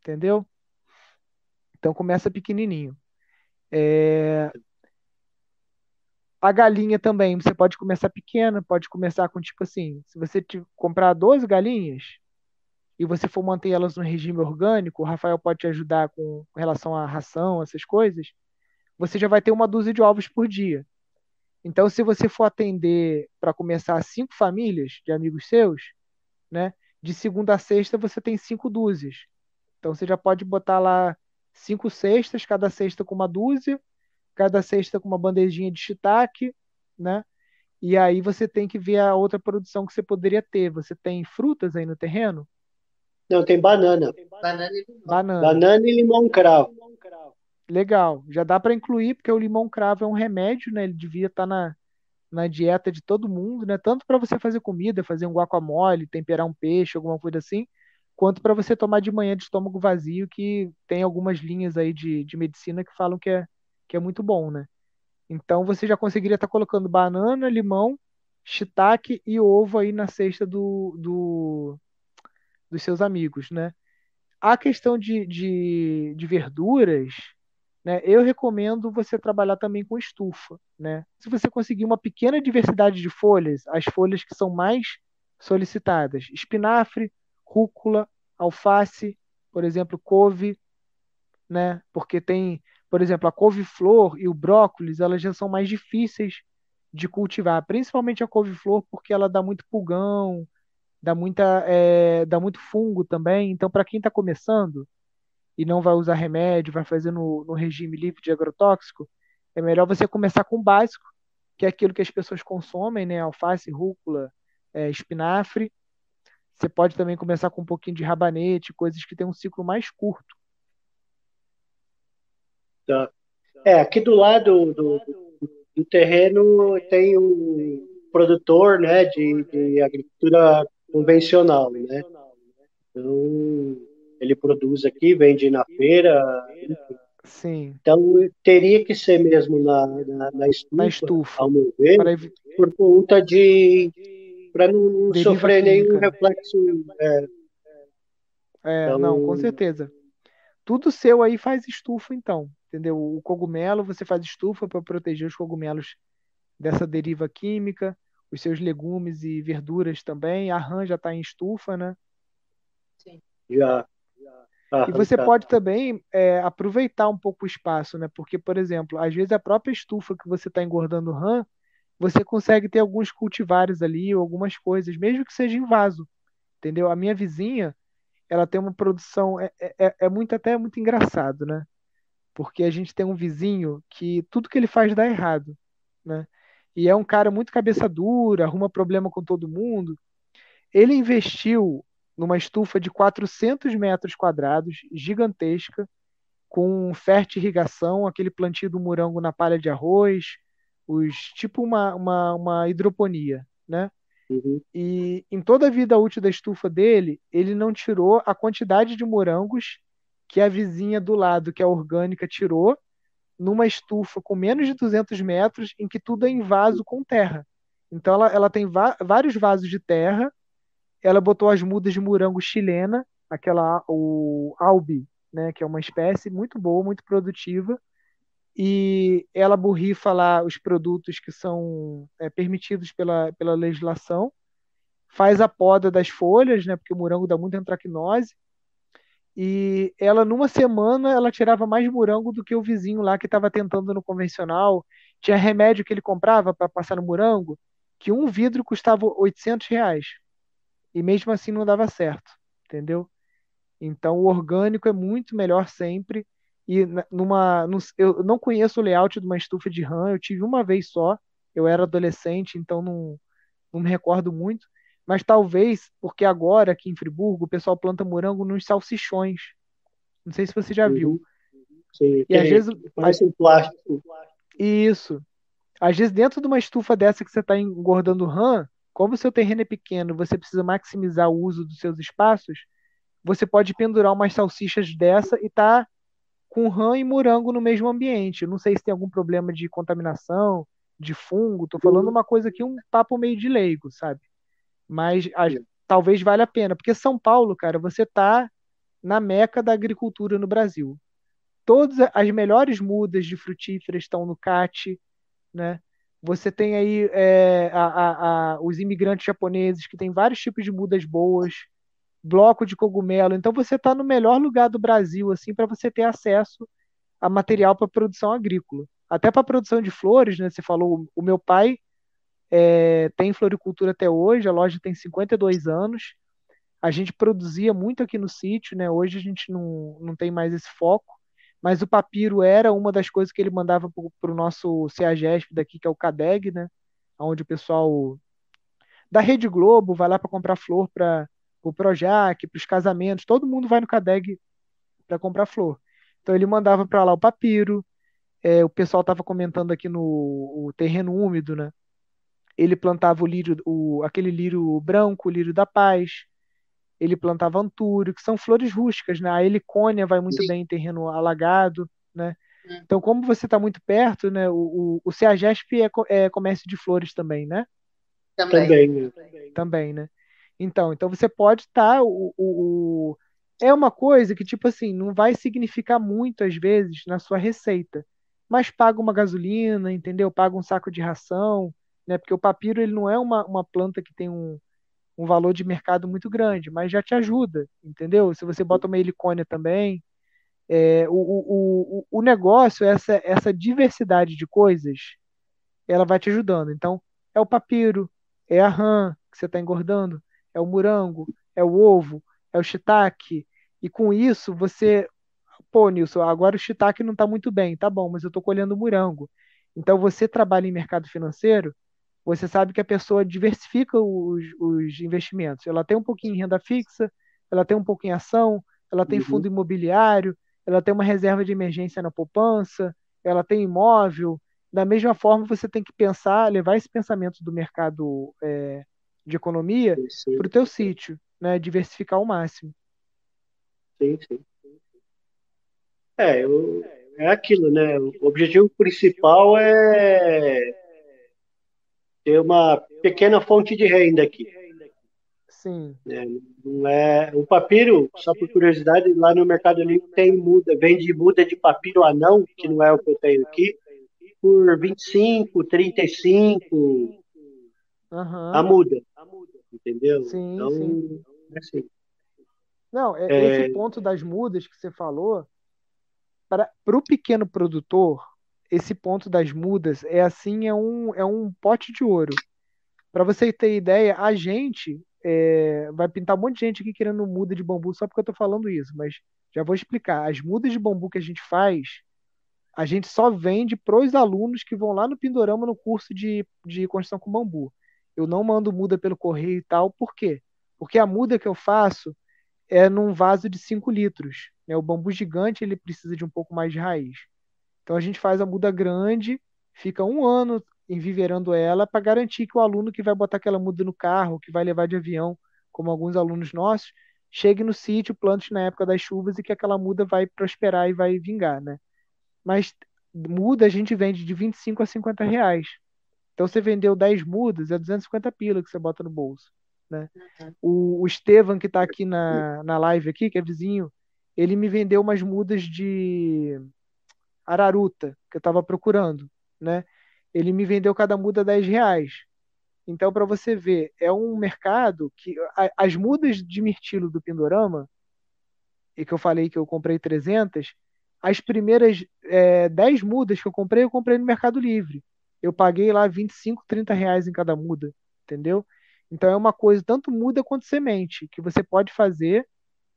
entendeu? Então começa pequenininho. É... A galinha também, você pode começar pequena, pode começar com tipo assim, se você comprar 12 galinhas e você for manter elas no regime orgânico, o Rafael pode te ajudar com, relação à ração, essas coisas, você já vai ter uma dúzia de ovos por dia. Então, se você for atender para começar cinco famílias de amigos seus, né? De segunda a sexta você tem cinco dúzias. Então você já pode botar lá cinco cestas, cada cesta com uma dúzia, cada cesta com uma bandejinha de shiitake, né? E aí você tem que ver a outra produção que você poderia ter. Você tem frutas aí no terreno? Não, tem banana. Banana e limão. Banana, banana e limão cravo. Legal. Já dá para incluir, porque o limão cravo é um remédio, né? Ele devia estar tá na, na dieta de todo mundo, né? Tanto para você fazer comida, fazer um guacamole, temperar um peixe, alguma coisa assim, quanto para você tomar de manhã de estômago vazio, que tem algumas linhas aí de, de medicina que falam que é, que é muito bom, né? Então você já conseguiria estar tá colocando banana, limão, shiitake e ovo aí na cesta do, do, dos seus amigos, né? A questão de, de, de verduras, né, eu recomendo você trabalhar também com estufa. Né? Se você conseguir uma pequena diversidade de folhas, as folhas que são mais solicitadas, espinafre, rúcula, alface, por exemplo, couve, né? porque tem por exemplo, a couve-flor e o brócolis, elas já são mais difíceis de cultivar, principalmente a couve-flor, porque ela dá muito pulgão, dá, muita, é, dá muito fungo também. Então, para quem está começando e não vai usar remédio, vai fazer no, no regime livre de agrotóxico, é melhor você começar com o básico, que é aquilo que as pessoas consomem, né? Alface, rúcula, é, espinafre. Você pode também começar com um pouquinho de rabanete, coisas que têm um ciclo mais curto. Tá. É, aqui do lado do, do terreno tem um produtor né, de, de agricultura convencional, né? Então, ele produz aqui, vende na feira. Sim. Então, teria que ser mesmo na, na, na, estufa, na estufa, ao meu ver, para... por conta de. para não, sofrer nenhum reflexo. É, é então... não, com certeza. Tudo seu aí faz estufa, então entendeu? O cogumelo você faz estufa para proteger os cogumelos dessa deriva química, os seus legumes e verduras também. A rã já está em estufa, né? Sim. Já. e você tá. pode também é, aproveitar um pouco o espaço, né? Porque, por exemplo, às vezes a própria estufa que você está engordando rã, você consegue ter alguns cultivares ali, ou algumas coisas, mesmo que seja em vaso, entendeu? A minha vizinha, ela tem uma produção, é, é, é muito até muito engraçado, né? porque a gente tem um vizinho que tudo que ele faz dá errado, né? E é um cara muito cabeça dura, arruma problema com todo mundo. Ele investiu numa estufa de 400 metros quadrados, gigantesca, com fértil irrigação, aquele plantio do morango na palha de arroz, os tipo uma, uma, uma hidroponia, né? Uhum. E em toda a vida útil da estufa dele, ele não tirou a quantidade de morangos que a vizinha do lado, que é orgânica, tirou numa estufa com menos de 200 metros, em que tudo é em vaso com terra. Então ela, ela tem vários vasos de terra, ela botou as mudas de morango chilena, aquela o albi, né, que é uma espécie muito boa, muito produtiva, e ela borrifa lá os produtos que são é, permitidos pela, pela legislação, faz a poda das folhas, né, porque o morango dá muita antracnose, e ela numa semana ela tirava mais morango do que o vizinho lá que estava tentando no convencional. Tinha remédio que ele comprava para passar no morango, que um vidro custava 800 reais. E mesmo assim não dava certo, entendeu? Então o orgânico é muito melhor sempre. E numa, eu não conheço o layout de uma estufa de rã, eu tive uma vez só. Eu era adolescente, então não, não me recordo muito. Mas talvez, porque agora aqui em Friburgo o pessoal planta morango nos salsichões. Não sei se você já viu. Sim, e às vezes. Parece um plástico. Isso. Às vezes, dentro de uma estufa dessa que você está engordando rã, como o seu terreno é pequeno, você precisa maximizar o uso dos seus espaços, você pode pendurar umas salsichas dessa e tá com rã e morango no mesmo ambiente. Eu não sei se tem algum problema de contaminação, de fungo. Tô falando uma coisa aqui, um papo meio de leigo, sabe? Mas a, talvez valha a pena, porque São Paulo, cara, você tá na meca da agricultura no Brasil. Todas as melhores mudas de frutíferas estão no CAT, né? Você tem aí é, a, a, os imigrantes japoneses que tem vários tipos de mudas boas bloco de cogumelo. Então você está no melhor lugar do Brasil assim para você ter acesso a material para produção agrícola. Até para produção de flores, né? Você falou, o meu pai é, tem floricultura até hoje, a loja tem 52 anos. A gente produzia muito aqui no sítio, né? Hoje a gente não, não tem mais esse foco, mas o papiro era uma das coisas que ele mandava para o nosso CEAGESP daqui, que é o CADEG, né? Onde o pessoal da Rede Globo vai lá para comprar flor para o Projac, para os casamentos, todo mundo vai no Cadeg para comprar flor. Então ele mandava para lá o papiro, é, o pessoal estava comentando aqui no terreno úmido, né? Ele plantava o lírio, o, aquele lírio branco, o lírio da paz. Ele plantava antúrio, que são flores rústicas, né? A helicônia vai muito Sim. bem em terreno alagado, né? É. Então, como você está muito perto, né? O, o, o CEAGESP é, é comércio de flores também, né? Também. Também, né? Também, né? Então, então você pode estar. Tá, o, o, é uma coisa que, tipo assim, não vai significar muito, às vezes, na sua receita. Mas paga uma gasolina, entendeu? Paga um saco de ração, né? Porque o papiro ele não é uma, uma planta que tem um, um valor de mercado muito grande, mas já te ajuda, entendeu? Se você bota uma helicônia também. É, o, o, o, o negócio, essa, essa diversidade de coisas, ela vai te ajudando. Então, é o papiro, é a rã que você está engordando, é o morango, é o ovo, é o shiitake. E com isso você, pô, Nilson, agora o shiitake não está muito bem, tá bom, mas eu estou colhendo morango. Então você trabalha em mercado financeiro, você sabe que a pessoa diversifica os, os investimentos. Ela tem um pouquinho em renda fixa, ela tem um pouco em ação, ela tem uhum. fundo imobiliário, ela tem uma reserva de emergência na poupança, ela tem imóvel. Da mesma forma, você tem que pensar, levar esse pensamento do mercado é, de economia para o teu sítio, né? Diversificar ao máximo. Sim, sim. É, eu, é aquilo, né? O objetivo principal é ter uma pequena fonte de renda aqui. Sim. É, não é, o papiro, só por curiosidade, lá no Mercado Livre tem muda, vende muda de papiro anão, que não é o que eu tenho aqui, por 25, 35 uhum. a muda entendeu? Sim, então, sim. É assim. Não, é, é... esse ponto das mudas que você falou, para o pequeno produtor, esse ponto das mudas é assim, é um, é um pote de ouro. Para você ter ideia, a gente é, vai pintar um monte de gente aqui querendo muda de bambu só porque eu estou falando isso, mas já vou explicar. As mudas de bambu que a gente faz, a gente só vende para os alunos que vão lá no Pindorama no curso de, de construção com bambu eu não mando muda pelo correio e tal. Por quê? Porque a muda que eu faço é num vaso de 5 litros. Né? O bambu gigante ele precisa de um pouco mais de raiz. Então a gente faz a muda grande, fica um ano enviverando ela para garantir que o aluno que vai botar aquela muda no carro, que vai levar de avião, como alguns alunos nossos, chegue no sítio, plante na época das chuvas e que aquela muda vai prosperar e vai vingar, né? Mas muda a gente vende de 25 a 50 reais. Então você vendeu 10 mudas, é 250 pila que você bota no bolso. Né? Uhum. O, o Estevam, que está aqui na, na live aqui, que é vizinho, ele me vendeu umas mudas de araruta que eu estava procurando, né? Ele me vendeu cada muda 10 reais. Então, para você ver, é um mercado que as mudas de mirtilo do Pindorama, e que eu falei que eu comprei 300, as primeiras é, 10 mudas que eu comprei, eu comprei no Mercado Livre. Eu paguei lá 25, 30 reais em cada muda, entendeu? Então é uma coisa, tanto muda quanto semente, que você pode fazer.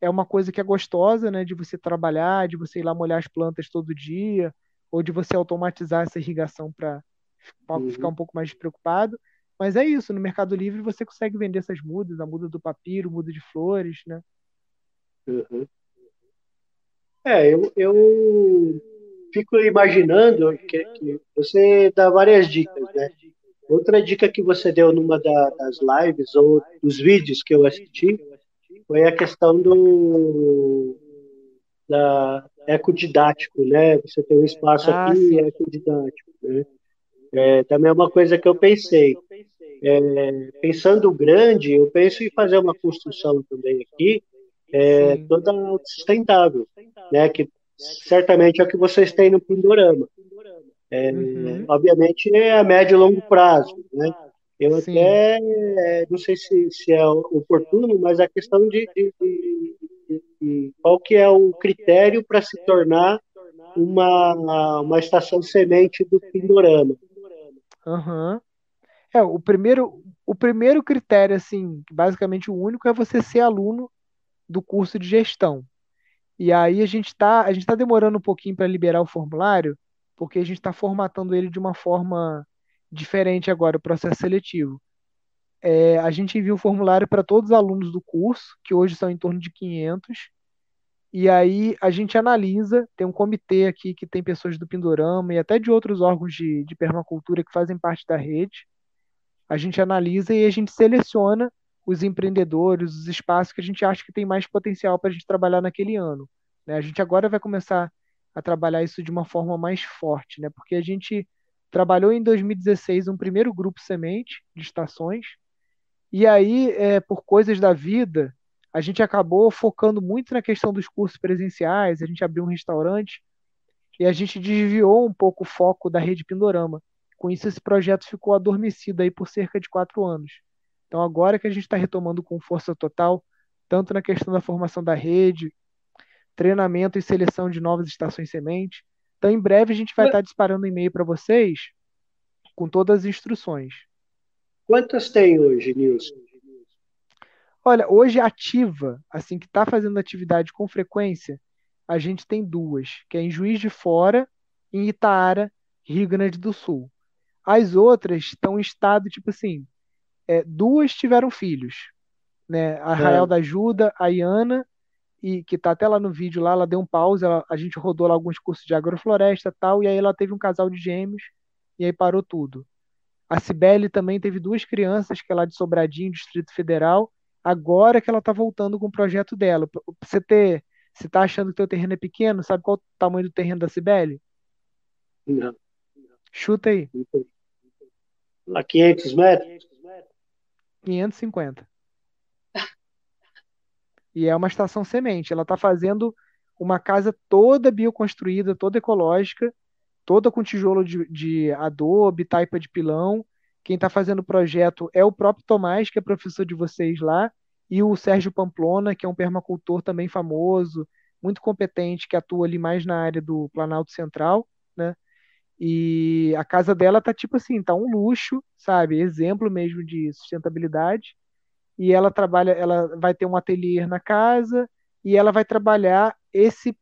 É uma coisa que é gostosa, né? De você trabalhar, de você ir lá molhar as plantas todo dia, ou de você automatizar essa irrigação para uhum. ficar um pouco mais despreocupado. Mas é isso, no Mercado Livre você consegue vender essas mudas, a muda do papiro, muda de flores, né? Uhum. É, eu, eu fico imaginando que, que, você dá várias dicas, né? Outra dica que você deu numa da, das lives ou dos vídeos que eu assisti foi a questão do da ecodidático, né? Você tem um espaço ah, aqui sim. ecodidático, né? É, também é uma coisa que eu pensei. É, pensando grande, eu penso em fazer uma construção também aqui, é, toda sustentável, né? Que certamente é o que vocês têm no Pindorama. É, uhum. Obviamente é a médio e longo prazo, né? Eu Sim. até é, não sei se, se, é oportuno, mas a questão de, de, de, de qual que é o critério para se tornar uma, uma estação semente do Pindorama. Uhum. É, o primeiro, o primeiro critério, assim, basicamente o único, é você ser aluno do curso de gestão. E aí a gente está a gente tá demorando um pouquinho para liberar o formulário, porque a gente está formatando ele de uma forma diferente agora, o processo seletivo. É, a gente envia o formulário para todos os alunos do curso, que hoje são em torno de 500, e aí a gente analisa, tem um comitê aqui que tem pessoas do Pindorama e até de outros órgãos de, de permacultura que fazem parte da rede. A gente analisa e a gente seleciona os empreendedores, os espaços que a gente acha que tem mais potencial para a gente trabalhar naquele ano. Né? A gente agora vai começar a trabalhar isso de uma forma mais forte, né? porque a gente trabalhou em 2016 um primeiro grupo semente de estações, e aí, é, por coisas da vida, a gente acabou focando muito na questão dos cursos presenciais, a gente abriu um restaurante, e a gente desviou um pouco o foco da rede Pindorama. Com isso, esse projeto ficou adormecido aí por cerca de quatro anos. Então, agora que a gente está retomando com força total, tanto na questão da formação da rede, treinamento e seleção de novas estações sementes. Então, em breve, a gente vai estar tá disparando e-mail para vocês com todas as instruções. Quantas tem hoje, Nilson? Olha, hoje ativa, assim, que está fazendo atividade com frequência, a gente tem duas, que é em Juiz de Fora e em Itaara, Rio Grande do Sul. As outras estão em estado, tipo assim, é, duas tiveram filhos, né? A Rael é. da Ajuda, a Iana, e que tá até lá no vídeo lá, ela deu um pause, ela, a gente rodou lá alguns cursos de agrofloresta e tal, e aí ela teve um casal de gêmeos, e aí parou tudo. A Cibele também teve duas crianças, que é lá de Sobradinho, Distrito Federal, agora que ela tá voltando com o projeto dela. Pra você ter, você tá achando que teu terreno é pequeno, sabe qual é o tamanho do terreno da Cibele? Não. Chuta aí. Lá 500 metros? 550. E é uma estação semente. Ela está fazendo uma casa toda bioconstruída, toda ecológica, toda com tijolo de, de adobe, taipa de pilão. Quem está fazendo o projeto é o próprio Tomás, que é professor de vocês lá, e o Sérgio Pamplona, que é um permacultor também famoso, muito competente, que atua ali mais na área do Planalto Central, né? E a casa dela tá tipo assim, tá um luxo, sabe? Exemplo mesmo de sustentabilidade. E ela trabalha, ela vai ter um ateliê na casa e ela vai trabalhar esse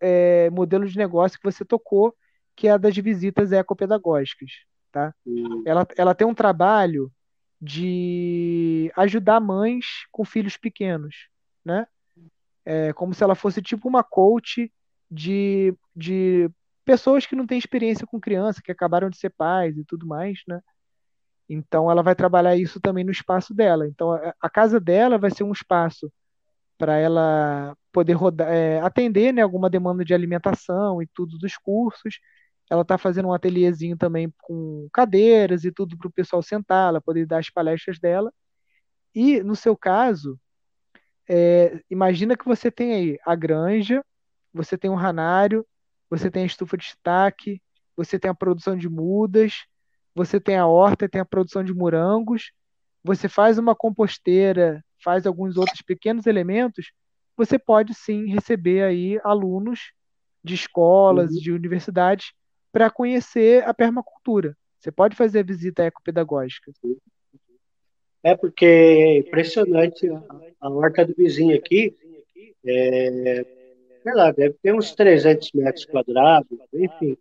é, modelo de negócio que você tocou, que é a das visitas ecopedagógicas, tá? Ela, ela tem um trabalho de ajudar mães com filhos pequenos, né? É como se ela fosse tipo uma coach de, de pessoas que não têm experiência com criança, que acabaram de ser pais e tudo mais, né? Então ela vai trabalhar isso também no espaço dela. Então a, casa dela vai ser um espaço para ela poder rodar, é, atender né, alguma demanda de alimentação e tudo dos cursos. Ela está fazendo um ateliêzinho também com cadeiras e tudo para o pessoal sentar, ela poder dar as palestras dela. E no seu caso, é, imagina que você tem aí a granja, você tem um ranário, você tem a estufa de estaque, você tem a produção de mudas, você tem a horta, tem a produção de morangos, você faz uma composteira, faz alguns outros pequenos elementos, você pode sim receber aí alunos de escolas, uhum. de universidades, para conhecer a permacultura. Você pode fazer a visita ecopedagógica. É porque é impressionante a, a horta do vizinho aqui, é, sei lá, deve ter uns 300 metros quadrados, enfim.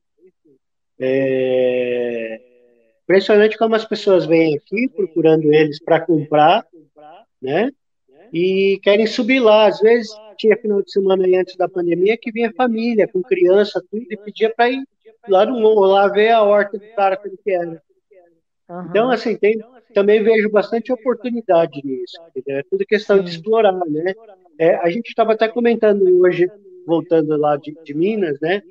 É, impressionante como as pessoas vêm aqui procurando eles para comprar, né? E querem subir lá. Às vezes tinha final de semana aí antes da pandemia que vinha família com criança, tudo, e pedia para ir lá no morro, lá ver a horta do cara como que era. Uhum. Então, assim, tem, também vejo bastante oportunidade nisso. É tudo questão Sim. de explorar, né? É, a gente estava até comentando hoje, voltando lá de, de Minas, né?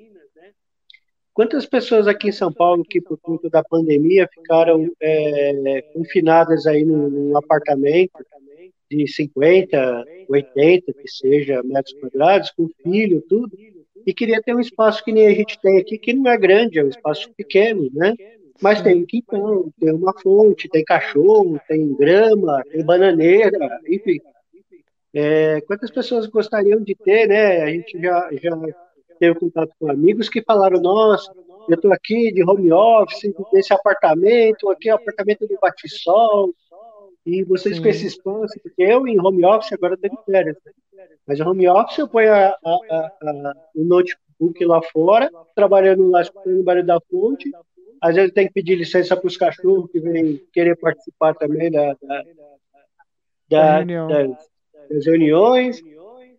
Quantas pessoas aqui em São Paulo que, por conta da pandemia, ficaram é, confinadas aí num, num, apartamento de 50, 80, que seja, metros quadrados, com filho, tudo, e queria ter um espaço que nem a gente tem aqui, que não é grande, é um espaço pequeno, né? Mas tem um quintal, tem uma fonte, tem cachorro, tem grama, tem bananeira, enfim. É, quantas pessoas gostariam de ter, né? A gente já, já teve contato com amigos que falaram, nossa, eu estou aqui de home office, nesse apartamento, aqui é o apartamento do Batisol, e vocês Sim. com esse espaço, porque eu em home office agora estou de férias, né? mas home office eu ponho a, a, a, o notebook lá fora, trabalhando lá escutando o barulho da fonte, às vezes tem que pedir licença para os cachorros que vêm querer participar também da, da, da, das, das reuniões.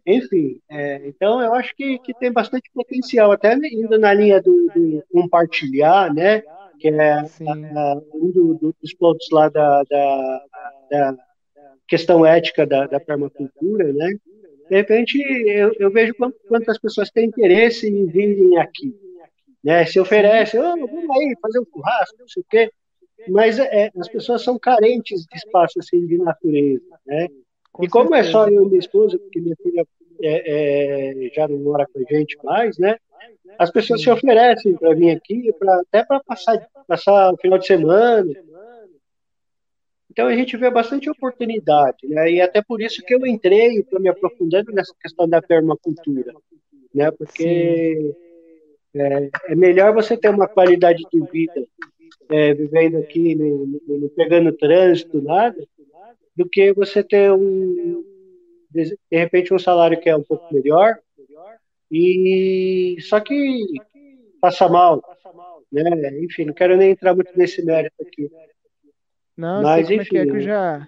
Enfim, é, então eu acho que, que tem bastante potencial, até indo na linha do, do compartilhar, né? Que é a, a, um do, dos pontos lá da, da, da questão ética da, da permacultura, né? De repente, eu, eu vejo quantas pessoas têm interesse em virem aqui, né? Se oferece, oh, vamos aí fazer um churrasco, não sei o quê. Mas é, as pessoas são carentes de espaço assim de natureza, né? Com e como certeza. é só eu e minha esposa, porque minha filha é, é, já não mora com a gente mais, né? As pessoas se oferecem para vir aqui, pra, até para passar, passar o final de semana. Então a gente vê bastante oportunidade, né? E até por isso que eu entrei, estou me aprofundando nessa questão da permacultura, né? Porque é, é melhor você ter uma qualidade de vida é, vivendo aqui, não, pegando trânsito, nada, do que você ter um, de repente, um salário que é um pouco melhor, e só que passa mal, né? Enfim, não quero nem entrar muito nesse mérito aqui. Não, Mas, sei enfim, é que, é que eu já,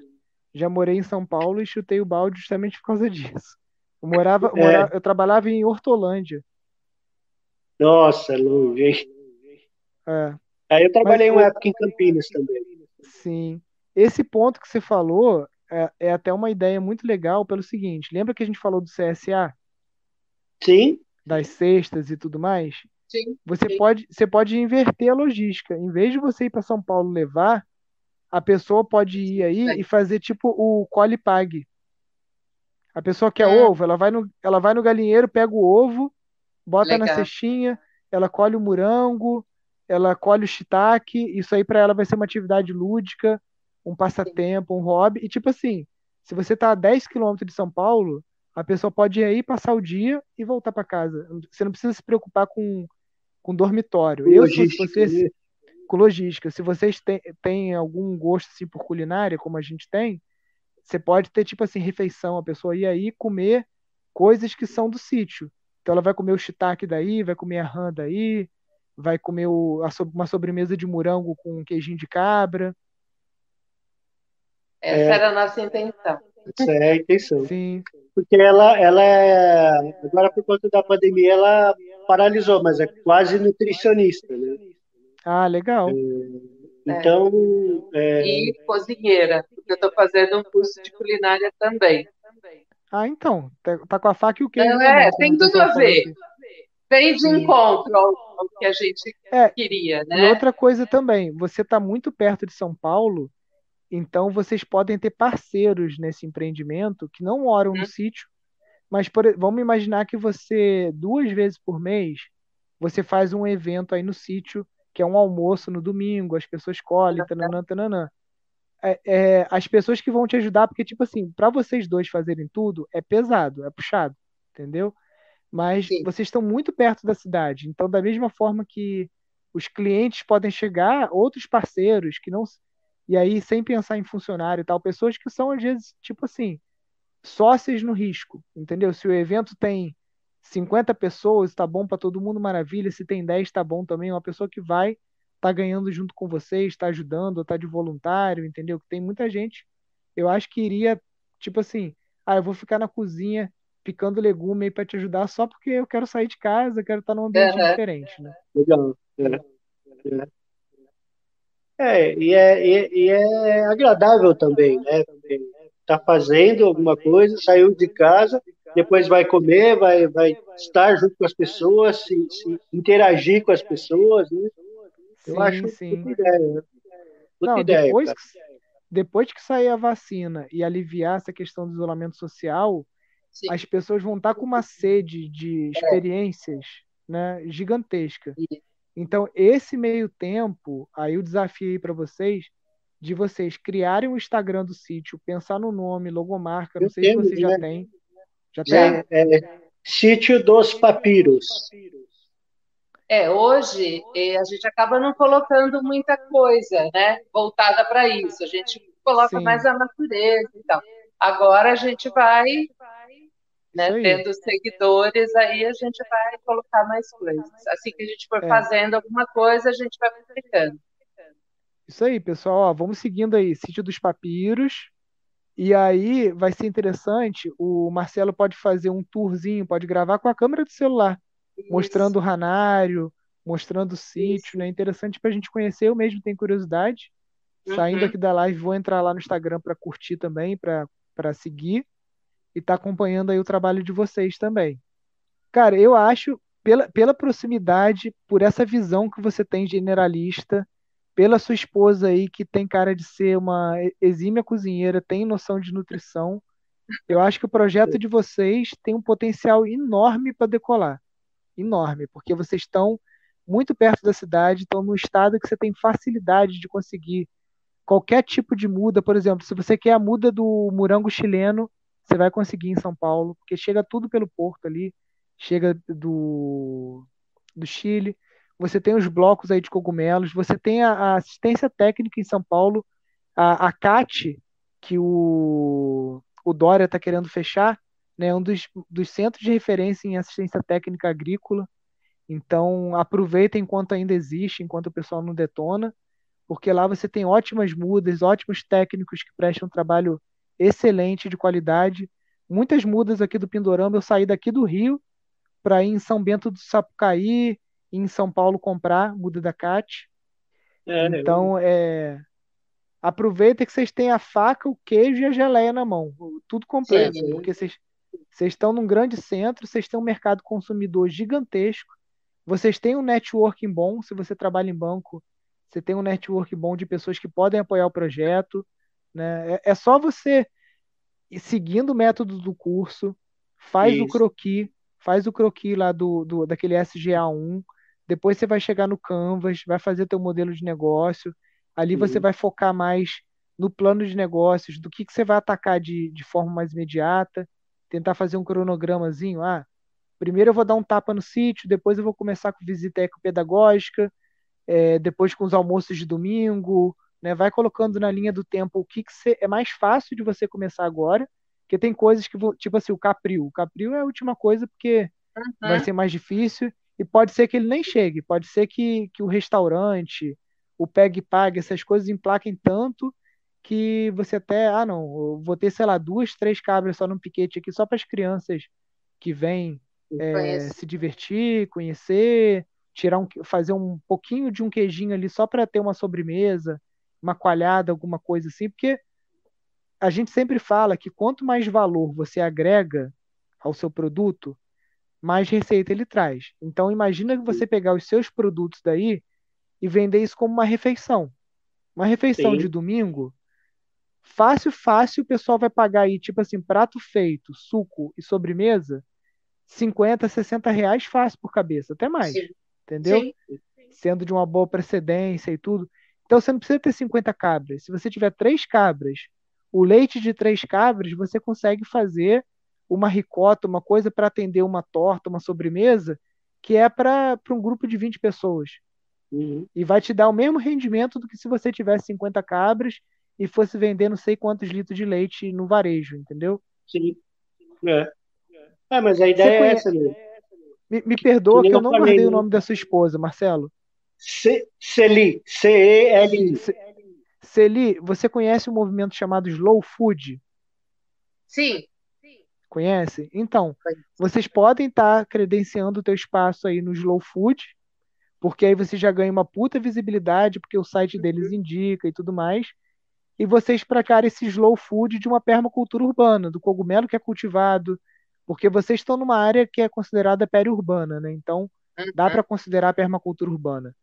já morei em São Paulo e chutei o balde justamente por causa disso. Eu morava, é. morava eu trabalhava em Hortolândia. Nossa, longe, hein? É. Aí eu trabalhei Mas, uma época em Campinas também. Sim. Esse ponto que você falou é, é, até uma ideia muito legal pelo seguinte: lembra que a gente falou do CSA? Sim. Das cestas e tudo mais? Sim. Você, sim. Pode, você pode inverter a logística. Em vez de você ir para São Paulo levar, a pessoa pode ir aí sim. e fazer tipo o colhe pague. A pessoa quer é. ovo, ela vai, no, ela vai no galinheiro, pega o ovo, bota Legal. na cestinha, ela colhe o morango, ela colhe o shiitake, isso aí para ela vai ser uma atividade lúdica, um passatempo, um hobby. E tipo assim, se você tá a 10 quilômetros de São Paulo, a pessoa pode ir aí passar o dia e voltar para casa. Você não precisa se preocupar com, com dormitório. Com Eu, logística, se você, né? com logística. Se vocês têm, têm algum gosto assim, por culinária, como a gente tem, você pode ter, tipo assim, refeição. A pessoa ir aí comer coisas que são do sítio. Então ela vai comer o shiitake daí, vai comer a rã daí, vai comer o, a, uma sobremesa de morango com um queijinho de cabra. Essa é, era a nossa intenção. Essa é a intenção. Sim. Porque ela, ela é, agora por conta da pandemia, ela paralisou, mas é quase nutricionista, né? Ah, legal. É, então. É... E cozinheira, porque eu estou fazendo um curso de culinária também. Ah, então. Tá, tá com a faca e o queijo. É, tem tudo a ver. Vem de encontro ao, ao, que a gente é, queria, né? E outra coisa também, você está muito perto de São Paulo Então vocês podem ter parceiros nesse empreendimento que não moram no Uhum. sítio, mas por- vamos imaginar que você duas vezes por mês você faz um evento aí no sítio, que é um almoço no domingo, as pessoas colhem, tananã, tananã. É, é, as pessoas que vão te ajudar, porque, tipo assim, para vocês dois fazerem tudo, é pesado, é puxado, entendeu? Mas Sim. vocês estão muito perto da cidade, então, da mesma forma que os clientes podem chegar, outros parceiros que não. E aí, sem pensar em funcionário e tal, pessoas que são, às vezes, tipo assim, sócios no risco, entendeu? Se o evento tem 50 pessoas, tá bom para todo mundo, maravilha. Se tem 10, tá bom também. Uma pessoa que vai tá ganhando junto com vocês, tá ajudando, ou tá de voluntário, entendeu? Que tem muita gente. Eu acho que iria, tipo assim, ah, eu vou ficar na cozinha picando legume aí para te ajudar só porque eu quero sair de casa, quero estar num ambiente diferente, né? Legal. É, é. É, e é, e é- e é agradável também, né? Tá fazendo alguma coisa, saiu de casa, depois vai comer, vai, vai estar junto com as pessoas, se, se interagir com as pessoas, né? Eu Sim, acho sim. puta ideia, né? Puta Não, ideia, depois cara. que, depois que sair a vacina e aliviar essa questão do isolamento social, Sim. as pessoas vão estar com uma sede de experiências, né, gigantesca. Isso. Então, esse meio tempo, aí o desafio aí para vocês, de vocês criarem o Instagram do sítio, pensar no nome, logomarca, não Eu sei se temos, vocês já né? têm. Já Já. tem? É, Sítio dos Papiros. É, hoje eh, a gente acaba não colocando muita coisa, né, voltada para isso. A gente coloca Sim. mais a natureza e tal. Agora a gente vai, né, Isso aí. tendo seguidores, aí a gente vai colocar mais coisas. Assim que a gente for É. fazendo alguma coisa, a gente vai publicando. Isso aí, pessoal. Ó, vamos seguindo aí, Sítio dos Papiros. E aí vai ser interessante. O Marcelo pode fazer um tourzinho, pode gravar com a câmera do celular, mostrando o ranário, mostrando o sítio, né? Interessante para a gente conhecer. Eu mesmo tenho curiosidade. Saindo Uhum. aqui da live, vou entrar lá no Instagram para curtir também, para seguir e tá acompanhando aí o trabalho de vocês também. Cara, eu acho, pela, pela proximidade, por essa visão que você tem generalista, pela sua esposa aí, que tem cara de ser uma exímia cozinheira, tem noção de nutrição, eu acho que o projeto de vocês tem um potencial enorme para decolar. Enorme, porque vocês estão muito perto da cidade, estão num estado que você tem facilidade de conseguir qualquer tipo de muda. Por exemplo, se você quer a muda do morango chileno, você vai conseguir em São Paulo, porque chega tudo pelo porto ali, chega do, do Chile. Você tem os blocos aí de cogumelos, você tem a, a assistência técnica em São Paulo, a, a CAT, que o, o Dória está querendo fechar, né, um dos, dos centros de referência em assistência técnica agrícola. Então, aproveita enquanto ainda existe, enquanto o pessoal não detona, porque lá você tem ótimas mudas, ótimos técnicos que prestam trabalho excelente, de qualidade. Muitas mudas aqui do Pindorama, eu saí daqui do Rio para ir em São Bento do Sapucaí, em São Paulo comprar muda da CAT. É, então, é, aproveita que vocês têm a faca, o queijo e a geleia na mão, tudo completo, Sim. porque vocês, vocês estão num grande centro, vocês têm um mercado consumidor gigantesco, vocês têm um networking bom, se você trabalha em banco, você tem um network bom de pessoas que podem apoiar o projeto, né? É, é só você ir seguindo o método do curso, faz o Isso. croquis, faz o croquis lá do, do daquele SGA1, depois você vai chegar no Canvas, vai fazer teu modelo de negócio, ali você Uhum. vai focar mais no plano de negócios, do que, que você vai atacar de, de forma mais imediata, tentar fazer um cronogramazinho, ah, primeiro eu vou dar um tapa no sítio, depois eu vou começar com visita ecopedagógica, é, depois com os almoços de domingo, né? Vai colocando na linha do tempo o que, que você, é mais fácil de você começar agora, porque tem coisas que, tipo assim, o Capril. O Capril é a última coisa porque vai Uhum. ser mais difícil e pode ser que ele nem chegue, pode ser que, que o restaurante, o Peg Pag, essas coisas emplaquem tanto que você até, ah não, vou ter, sei lá, duas, três cabras só num piquete aqui só para as crianças que vêm é, se divertir, conhecer, tirar um, fazer um pouquinho de um queijinho ali só para ter uma sobremesa, uma coalhada, alguma coisa assim, porque a gente sempre fala que quanto mais valor você agrega ao seu produto, mais receita ele traz. Então imagina que você pegar os seus produtos daí e vender isso como uma refeição. Uma refeição Sim. de domingo, fácil, fácil, o pessoal vai pagar aí, tipo assim, prato feito, suco e sobremesa, 50, 60 reais fácil por cabeça, até mais. Sim. Entendeu? Sim. Sendo de uma boa precedência e tudo. Então você não precisa ter 50 cabras. Se você tiver três cabras, o leite de três cabras, você consegue fazer uma ricota, uma coisa para atender uma torta, uma sobremesa, que é para um grupo de 20 pessoas. Uhum. E vai te dar o mesmo rendimento do que se você tivesse 50 cabras e fosse vender não sei quantos litros de leite no varejo, entendeu? Sim. É, é mas a ideia é essa mesmo. Me, me perdoa que, que eu não guardei o nome da sua esposa, Marcelo. Celi, C-E-L-I. Celi, você conhece um movimento chamado Slow Food? Sim. Conhece? Então, vocês podem estar tá credenciando o teu espaço aí no Slow Food, porque aí você já ganha uma puta visibilidade, porque o site uhum. deles indica e tudo mais. E vocês praticarem esse slow food de uma permacultura urbana, do cogumelo que é cultivado, porque vocês estão numa área que é considerada periurbana, né? Então, dá uhum. para considerar a permacultura urbana.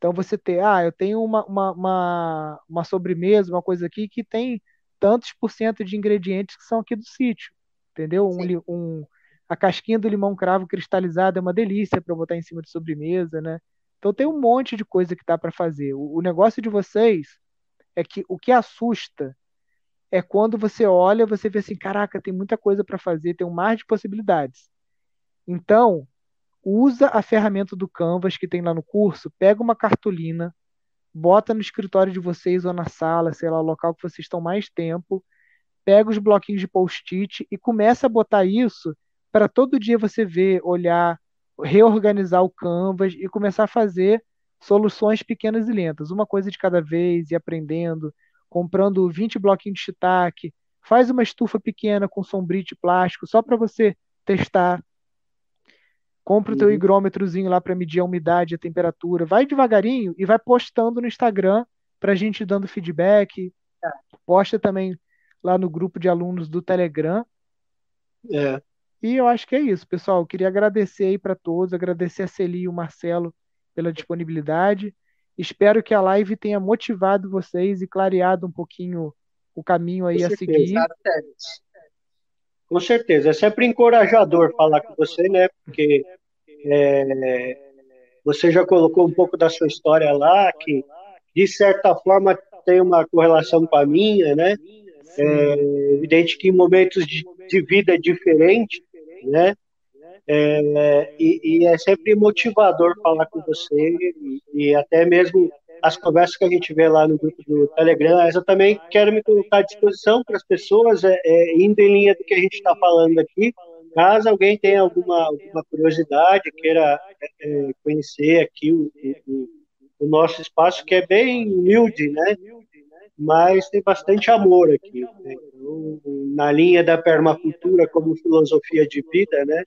Então, você ter, ah, eu tenho uma, uma, uma, uma sobremesa, uma coisa aqui que tem tantos por cento de ingredientes que são aqui do sítio entendeu? Um, um, a casquinha do limão cravo cristalizado é uma delícia para botar em cima de sobremesa, né? Então tem um monte de coisa que dá para fazer. O, o, negócio de vocês é que o que assusta é quando você olha, você vê assim, caraca, tem muita coisa para fazer, tem um mar de possibilidades. Então, usa a ferramenta do Canvas que tem lá no curso, pega uma cartolina, bota no escritório de vocês ou na sala, sei lá, o local que vocês estão mais tempo, pega os bloquinhos de post-it e começa a botar isso para todo dia você ver, olhar, reorganizar o Canvas e começar a fazer soluções pequenas e lentas, uma coisa de cada vez, e aprendendo, comprando 20 bloquinhos de shiitake, faz uma estufa pequena com sombrite plástico só para você testar. Compra o teu uhum. higrômetrozinho lá para medir a umidade, a temperatura. Vai devagarinho e vai postando no Instagram para a gente dando feedback. Tá. Posta também lá no grupo de alunos do Telegram. É. E eu acho que é isso, pessoal. Eu queria agradecer aí para todos, agradecer a Celi e o Marcelo pela disponibilidade. Espero que a live tenha motivado vocês e clareado um pouquinho o caminho aí a seguir. Com certeza, é sempre encorajador falar com você, né? Porque é, você já colocou um pouco da sua história lá, que de certa forma tem uma correlação com a minha, né? É evidente que em momentos de, de vida diferentes, né? É, e, e, é sempre motivador falar com você e, e, até mesmo as conversas que a gente vê lá no grupo do Telegram, eu também quero me colocar à disposição para as pessoas, é, é, indo em linha do que a gente está falando aqui, caso alguém tenha alguma, alguma curiosidade, queira é, conhecer aqui o, o, o, nosso espaço, que é bem humilde, né? mas tem bastante amor aqui. Né? Então, na linha da permacultura como filosofia de vida, né?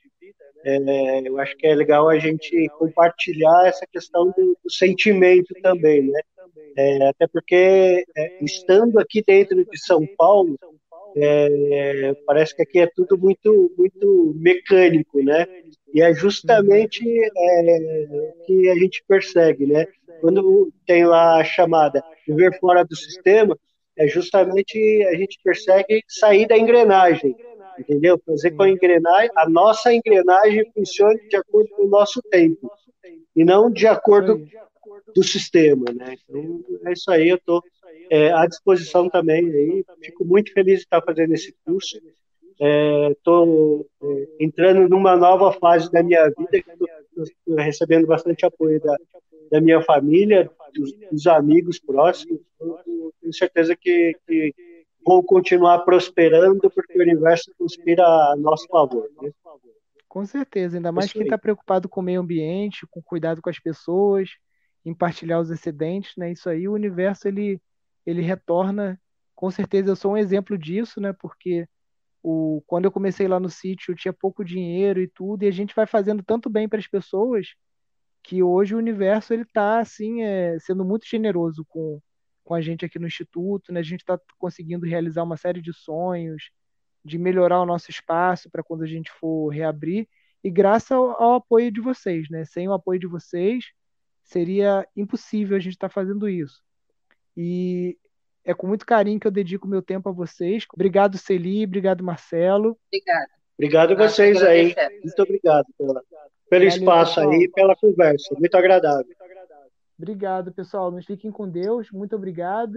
É, eu acho que é legal a gente compartilhar essa questão do, do sentimento também, né? É, até porque é, estando aqui dentro de São Paulo, é, parece que aqui é tudo muito muito mecânico, né? E é justamente é, o que a gente persegue, né? Quando tem lá a chamada viver fora do sistema, é justamente a gente persegue sair da engrenagem, entendeu? Fazer com a engrenagem, a nossa engrenagem funcione de acordo com o nosso tempo, e não de acordo do sistema, né? Então, é isso aí, eu estou é, à disposição também aí, fico muito feliz de estar fazendo esse curso, estou é, é, entrando numa nova fase da minha vida, estou recebendo bastante apoio da, da minha família, dos, dos amigos próximos. Eu tenho certeza que, que vou continuar prosperando porque o universo conspira a nosso favor. Né? Com certeza, ainda mais quem está preocupado com o meio ambiente, com cuidado com as pessoas, em partilhar os excedentes, né? Isso aí, o universo ele ele retorna. Com certeza, eu sou um exemplo disso, né? Porque o, quando eu comecei lá no sítio, eu tinha pouco dinheiro e tudo, e a gente vai fazendo tanto bem para as pessoas que hoje o universo ele está assim é, sendo muito generoso com, com a gente aqui no instituto, né? A gente está conseguindo realizar uma série de sonhos, de melhorar o nosso espaço para quando a gente for reabrir e graças ao, ao, apoio de vocês, né? Sem o apoio de vocês seria impossível a gente estar tá fazendo isso. E É com muito carinho que eu dedico meu tempo a vocês. Obrigado, Celi. Obrigado, Marcelo. Obrigada. Obrigado a vocês aí. Muito obrigado pela, pelo espaço aí, pela conversa. Muito agradável. Obrigado, pessoal. Nos fiquem com Deus. Muito obrigado.